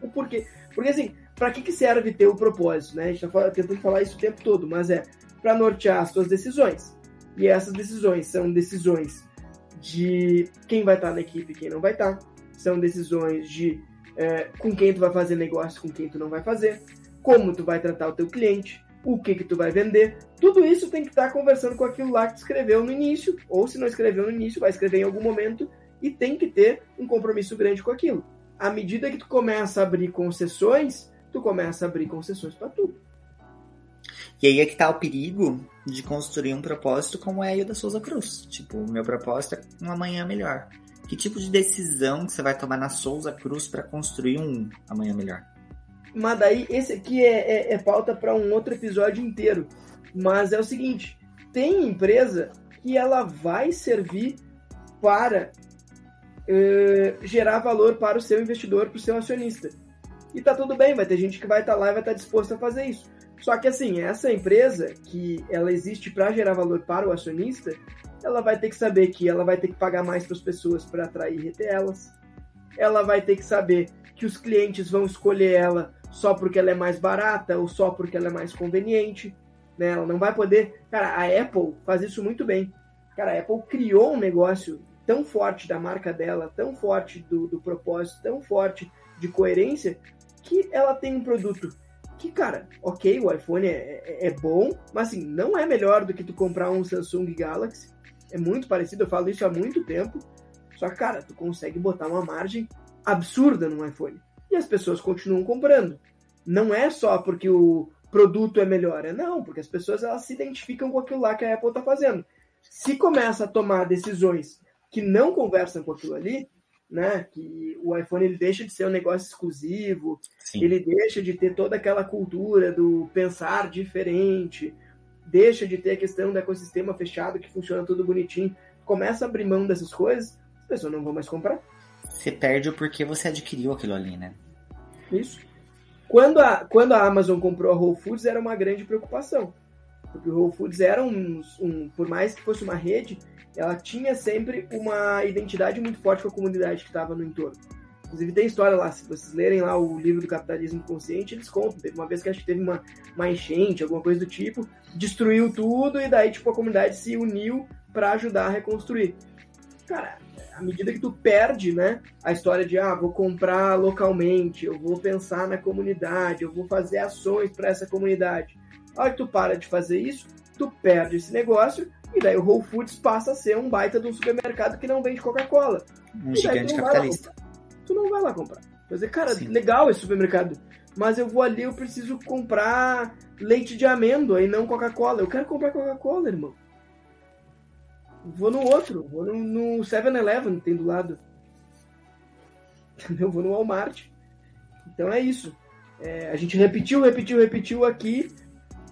o porquê. Porque assim, para que, que serve ter o propósito, né? A gente tá tentando falar isso o tempo todo, mas é para nortear as suas decisões. E essas decisões são decisões de quem vai estar na equipe e quem não vai estar. São decisões de é, com quem tu vai fazer negócio, com quem tu não vai fazer. Como tu vai tratar o teu cliente o que que tu vai vender. Tudo isso tem que estar conversando com aquilo lá que tu escreveu no início, ou se não escreveu no início, vai escrever em algum momento e tem que ter um compromisso grande com aquilo. À medida que tu começa a abrir concessões, tu começa a abrir concessões para tudo. E aí é que tá o perigo de construir um propósito como é o da Souza Cruz. Tipo, o meu propósito é um amanhã melhor. Que tipo de decisão que você vai tomar na Souza Cruz para construir um amanhã melhor? Mas daí, esse aqui é, é, é pauta para um outro episódio inteiro. Mas é o seguinte: tem empresa que ela vai servir para uh, gerar valor para o seu investidor, para o seu acionista. E tá tudo bem, vai ter gente que vai estar tá lá e vai estar tá disposto a fazer isso. Só que assim, essa empresa que ela existe para gerar valor para o acionista, ela vai ter que saber que ela vai ter que pagar mais para as pessoas para atrair e reter elas. Ela vai ter que saber que os clientes vão escolher ela só porque ela é mais barata ou só porque ela é mais conveniente. Né? Ela não vai poder. Cara, a Apple faz isso muito bem. Cara, a Apple criou um negócio tão forte da marca dela, tão forte do, do propósito, tão forte de coerência, que ela tem um produto que, cara, ok, o iPhone é, é, é, bom, mas assim, não é melhor do que tu comprar um Samsung Galaxy. É muito parecido, eu falo isso há muito tempo. Só que, cara, tu consegue botar uma margem absurda no iPhone e as pessoas continuam comprando. Não é só porque o produto é melhor, é não, porque as pessoas elas se identificam com aquilo lá que a Apple está fazendo. Se começa a tomar decisões que não conversam com aquilo ali, né, que o iPhone ele deixa de ser um negócio exclusivo, Sim. ele deixa de ter toda aquela cultura do pensar diferente, deixa de ter a questão do ecossistema fechado que funciona tudo bonitinho, começa a abrir mão dessas coisas, as pessoas não vão mais comprar. Você perde o porquê você adquiriu aquilo ali, né? Isso. Quando a, quando a Amazon comprou a Whole Foods, era uma grande preocupação. Porque o Whole Foods era um, um. Por mais que fosse uma rede, ela tinha sempre uma identidade muito forte com a comunidade que estava no entorno. Inclusive tem história lá, se vocês lerem lá o livro do capitalismo consciente, eles contam. Teve uma vez que acho que teve uma, uma enchente, alguma coisa do tipo, destruiu tudo e daí tipo a comunidade se uniu para ajudar a reconstruir. Cara, à medida que tu perde, né, a história de ah, vou comprar localmente, eu vou pensar na comunidade, eu vou fazer ações para essa comunidade. A hora que tu para de fazer isso, tu perde esse negócio e daí o Whole Foods passa a ser um baita de um supermercado que não vende Coca-Cola. Um gigante capitalista. Tu não vai lá comprar. Quer dizer, cara, Sim. legal esse supermercado, mas eu vou ali, eu preciso comprar leite de amêndoa e não Coca-Cola. Eu quero comprar Coca-Cola, irmão. Vou no outro, vou no, 7-Eleven, tem do lado. Eu vou no Walmart. Então é isso. É, a gente repetiu, repetiu, repetiu aqui,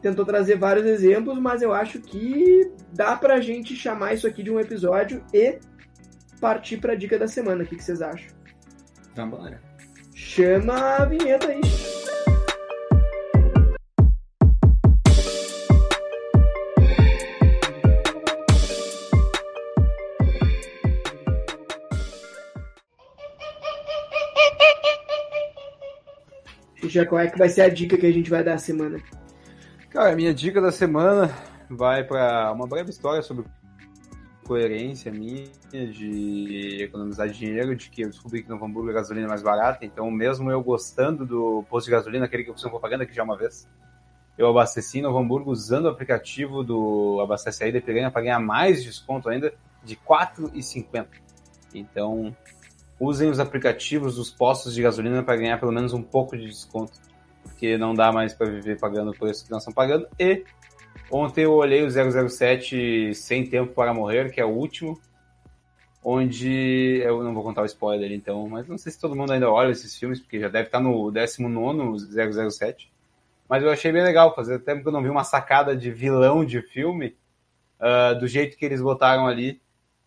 tentou trazer vários exemplos, mas eu acho que dá pra gente chamar isso aqui de um episódio e partir pra dica da semana. O que, que vocês acham? Vambora. Chama a vinheta aí. Já qual é que vai ser a dica que a gente vai dar a semana? Cara, minha dica da semana vai para uma breve história sobre coerência minha de economizar dinheiro, de que eu descobri que no Hamburgo a gasolina é mais barata, então mesmo eu gostando do posto de gasolina, aquele que eu fiz uma propaganda aqui já uma vez, eu abasteci no Hamburgo usando o aplicativo do Abastece Aí da Piranha para ganhar mais desconto ainda de R$ 4,50. Então, usem os aplicativos dos postos de gasolina para ganhar pelo menos um pouco de desconto, porque não dá mais para viver pagando o preço que nós estamos pagando. E ontem eu olhei o 007 Sem Tempo para Morrer, que é o último, onde eu não vou contar o spoiler então, mas não sei se todo mundo ainda olha esses filmes, porque já deve estar no 19 007. Mas eu achei bem legal fazer, até porque eu não vi uma sacada de vilão de filme uh, do jeito que eles botaram ali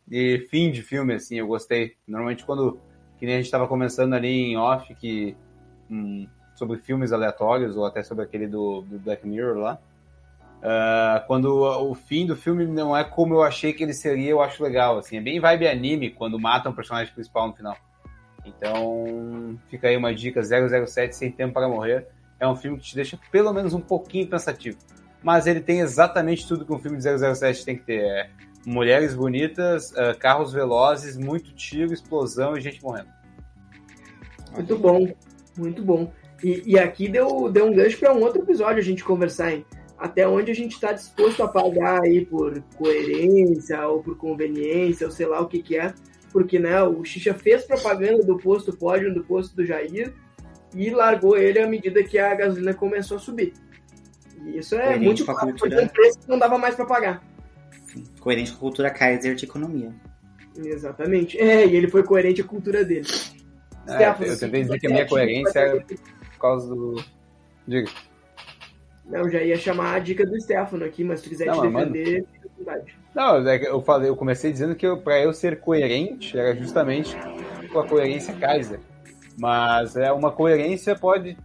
de fim de filme, assim, eu gostei. Normalmente quando, que nem a gente estava começando ali em off, que hum, sobre filmes aleatórios, ou até sobre aquele do, do Black Mirror lá, uh, quando o, fim do filme não é como eu achei que ele seria, eu acho legal, assim, é bem vibe anime, quando matam o personagem principal no final. Então, fica aí uma dica, 007 Sem Tempo para Morrer, é um filme que te deixa pelo menos um pouquinho pensativo. Mas ele tem exatamente tudo que um filme de 007 tem que ter. É mulheres bonitas, uh, carros velozes, muito tiro, explosão e gente morrendo. Muito bom, muito bom. E, e aqui deu, deu um gancho para um outro episódio a gente conversar, hein? Até onde a gente está disposto a pagar aí por coerência ou por conveniência, ou sei lá o que que é. Porque, né, o Xixa fez propaganda do posto Pódio, do posto do Jair, e largou ele à medida que a gasolina começou a subir. E isso é muito porque um preço que não dava mais para pagar coerente com a cultura Kaiser de economia. Exatamente. É, e ele foi coerente com a cultura dele. É, Stefano, eu tentei dizer que a minha coerência é por causa do. Diga. Não, já ia chamar a dica do Stefano aqui, mas se tu quiser não, te defender, mano... Não, é eu falei, eu comecei dizendo que para eu ser coerente era justamente com a coerência Kaiser. Mas é uma coerência pode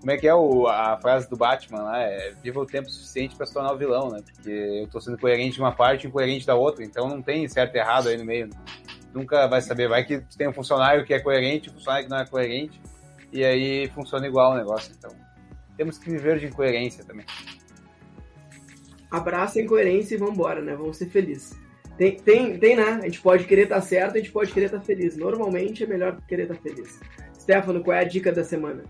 como é que é o, a frase do Batman lá? É viva o tempo suficiente para se tornar o vilão, né? Porque eu tô sendo coerente de uma parte e incoerente da outra, então não tem certo e errado aí no meio. Nunca vai saber. Vai que tem um funcionário que é coerente, um funcionário que não é coerente, e aí funciona igual o negócio. Então temos que viver de incoerência também. Abraça a incoerência e vambora, né? Vamos ser felizes. Tem, tem, tem, né? A gente pode querer estar tá certo, a gente pode querer estar tá feliz. Normalmente é melhor querer estar tá feliz. Stefano, qual é a dica da semana?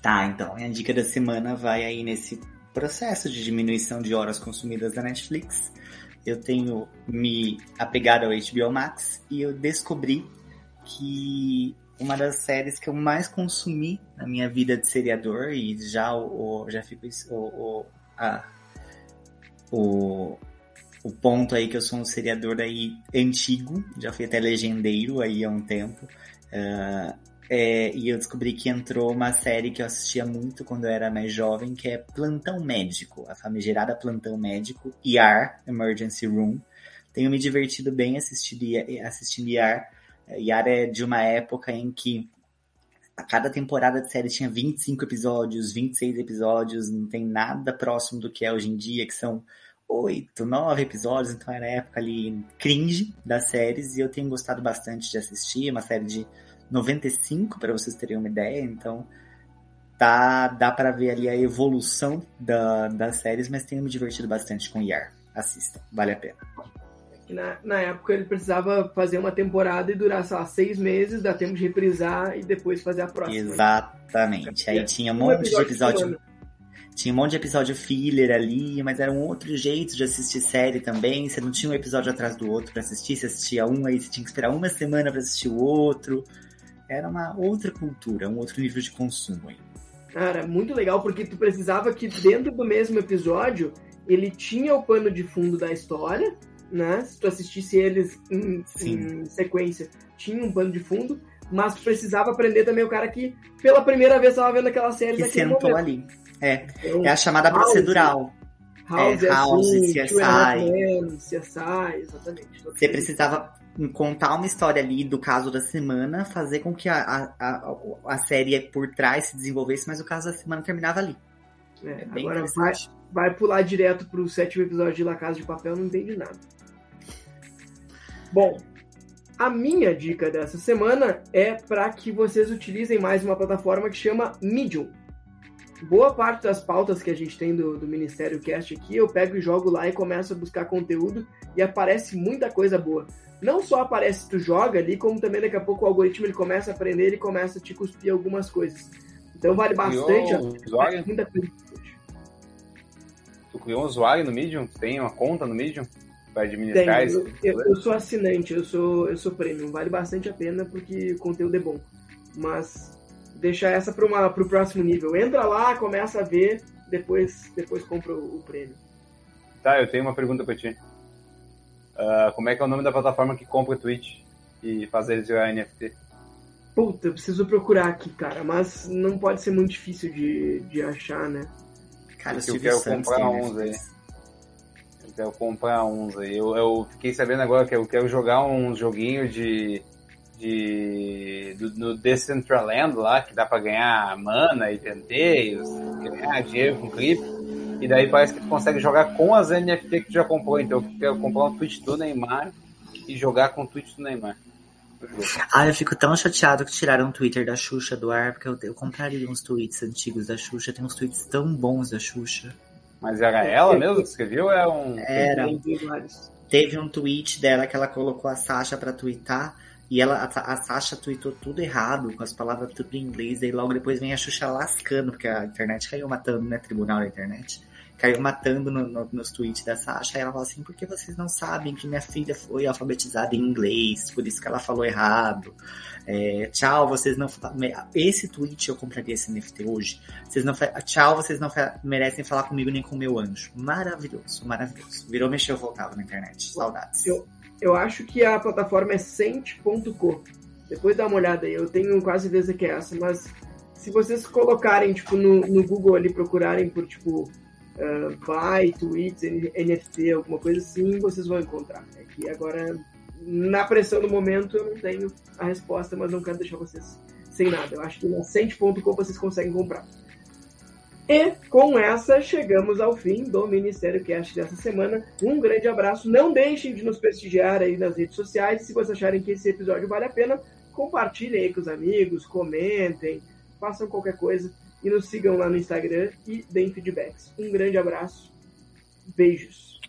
Tá, então, a dica da semana vai aí nesse processo de diminuição de horas consumidas da Netflix. Eu tenho me apegado ao HBO Max e eu descobri que uma das séries que eu mais consumi na minha vida de seriador e já o, já fico o, o, a, o, o ponto aí que eu sou um seriador aí antigo, já fui até legendeiro aí há um tempo. Uh, é, e eu descobri que entrou uma série que eu assistia muito quando eu era mais jovem, que é Plantão Médico, a famigerada Plantão Médico, ER, Emergency Room. Tenho me divertido bem assistindo, assistindo ER. ER é de uma época em que a cada temporada de série tinha 25 episódios, 26 episódios, não tem nada próximo do que é hoje em dia, que são oito, nove episódios, então era a época ali cringe das séries, e eu tenho gostado bastante de assistir, uma série de 95, para vocês terem uma ideia, então tá, dá para ver ali a evolução da, das séries, mas tenho me divertido bastante com Yar. Assista, vale a pena. Na, na época ele precisava fazer uma temporada e durar, sei lá, seis meses, dá tempo de reprisar e depois fazer a próxima. Exatamente. Aí tinha um monte de episódio. Tinha um monte de episódio filler ali, mas era um outro jeito de assistir série também. Você não tinha um episódio atrás do outro para assistir, você assistia um, aí você tinha que esperar uma semana para assistir o outro era uma outra cultura, um outro nível de consumo aí. Cara, muito legal, porque tu precisava que dentro do mesmo episódio ele tinha o pano de fundo da história, né? Se tu assistisse eles em, em sequência, tinha um pano de fundo, mas precisava aprender também o cara que pela primeira vez estava vendo aquela série Que sentou momento. ali. É, Então, é a chamada House. procedural. House, É, House, assim, CSI. Two and a Half Men, CSI, exatamente. Você precisava contar uma história ali do caso da semana, fazer com que a, a, a, série por trás se desenvolvesse, mas o caso da semana terminava ali. É, É agora vai, vai pular direto pro sétimo episódio de La Casa de Papel, não entende nada. Bom, a minha dica dessa semana é para que vocês utilizem mais uma plataforma que chama Medium. Boa parte das pautas que a gente tem do, do Ministério Cast aqui, eu pego e jogo lá e começo a buscar conteúdo e aparece muita coisa boa. Não só aparece tu joga ali, como também daqui a pouco o algoritmo ele começa a aprender, ele começa a te cuspir algumas coisas. Então vale bastante. Criou um usuário? Muita coisa. Tu criou um usuário no Medium? Tem uma conta no Medium? Tenho. administrar Eu, isso? eu- eu sou assinante, eu sou, eu sou premium. Vale bastante a pena porque o conteúdo é bom. Mas deixa essa para o próximo nível. Entra lá, começa a ver, depois, depois compra o, o prêmio. Tá, eu tenho uma pergunta pra ti. Ah, como é que é o nome da plataforma que compra o Twitch e faz eles virar NFT? Puta, eu preciso procurar aqui, cara. Mas não pode ser muito difícil de, de achar, né? Cara, o Porque eu quero Santos comprar tem uns aí. Quero comprar uns aí. Eu, eu fiquei sabendo agora que eu quero jogar uns joguinhos de. de. do, Decentraland lá, que dá pra ganhar mana e tenteios, ganhar dinheiro com clipe. E daí parece que tu consegue jogar com as NFT que tu já comprou. Então eu quero comprar um Twitch do Neymar e jogar com o Twitch do Neymar. Ah, eu fico tão chateado que tiraram o Twitter da Xuxa do ar, porque eu, eu compraria uns tweets antigos da Xuxa. Tem uns tweets tão bons da Xuxa. Mas era ela mesmo que escreveu é um. Era. Teve um tweet dela que ela colocou a Sasha pra twittar. E ela, a, a Sasha tweetou tudo errado, com as palavras tudo em inglês. E logo depois vem a Xuxa lascando, porque a internet caiu matando, né? Tribunal da internet. Caiu matando no- no- nos tweets da Sasha. Ela fala assim: por que vocês não sabem que minha filha foi alfabetizada em inglês? Por isso que ela falou errado. É, tchau, vocês não. Esse tweet eu compraria esse NFT hoje. Vocês não Tchau, vocês não merecem falar comigo nem com meu anjo. Maravilhoso, maravilhoso. Virou mexer, eu voltava na internet. Saudades. Eu- Eu acho que a plataforma é Sente.co. Depois dá uma olhada aí. Eu tenho quase certeza que é essa, mas se vocês colocarem tipo, no, no Google ali, procurarem por tipo uh, N- NFT, alguma coisa assim, vocês vão encontrar. É que agora, na pressão do momento, eu não tenho a resposta, mas não quero deixar vocês sem nada. Eu acho que na Sente.com vocês conseguem comprar. E com essa, chegamos ao fim do Ministério Cast dessa semana. Um grande abraço. Não deixem de nos prestigiar aí nas redes sociais. Se vocês acharem que esse episódio vale a pena, compartilhem aí com os amigos, comentem, façam qualquer coisa e nos sigam lá no Instagram e deem feedbacks. Um grande abraço. Beijos.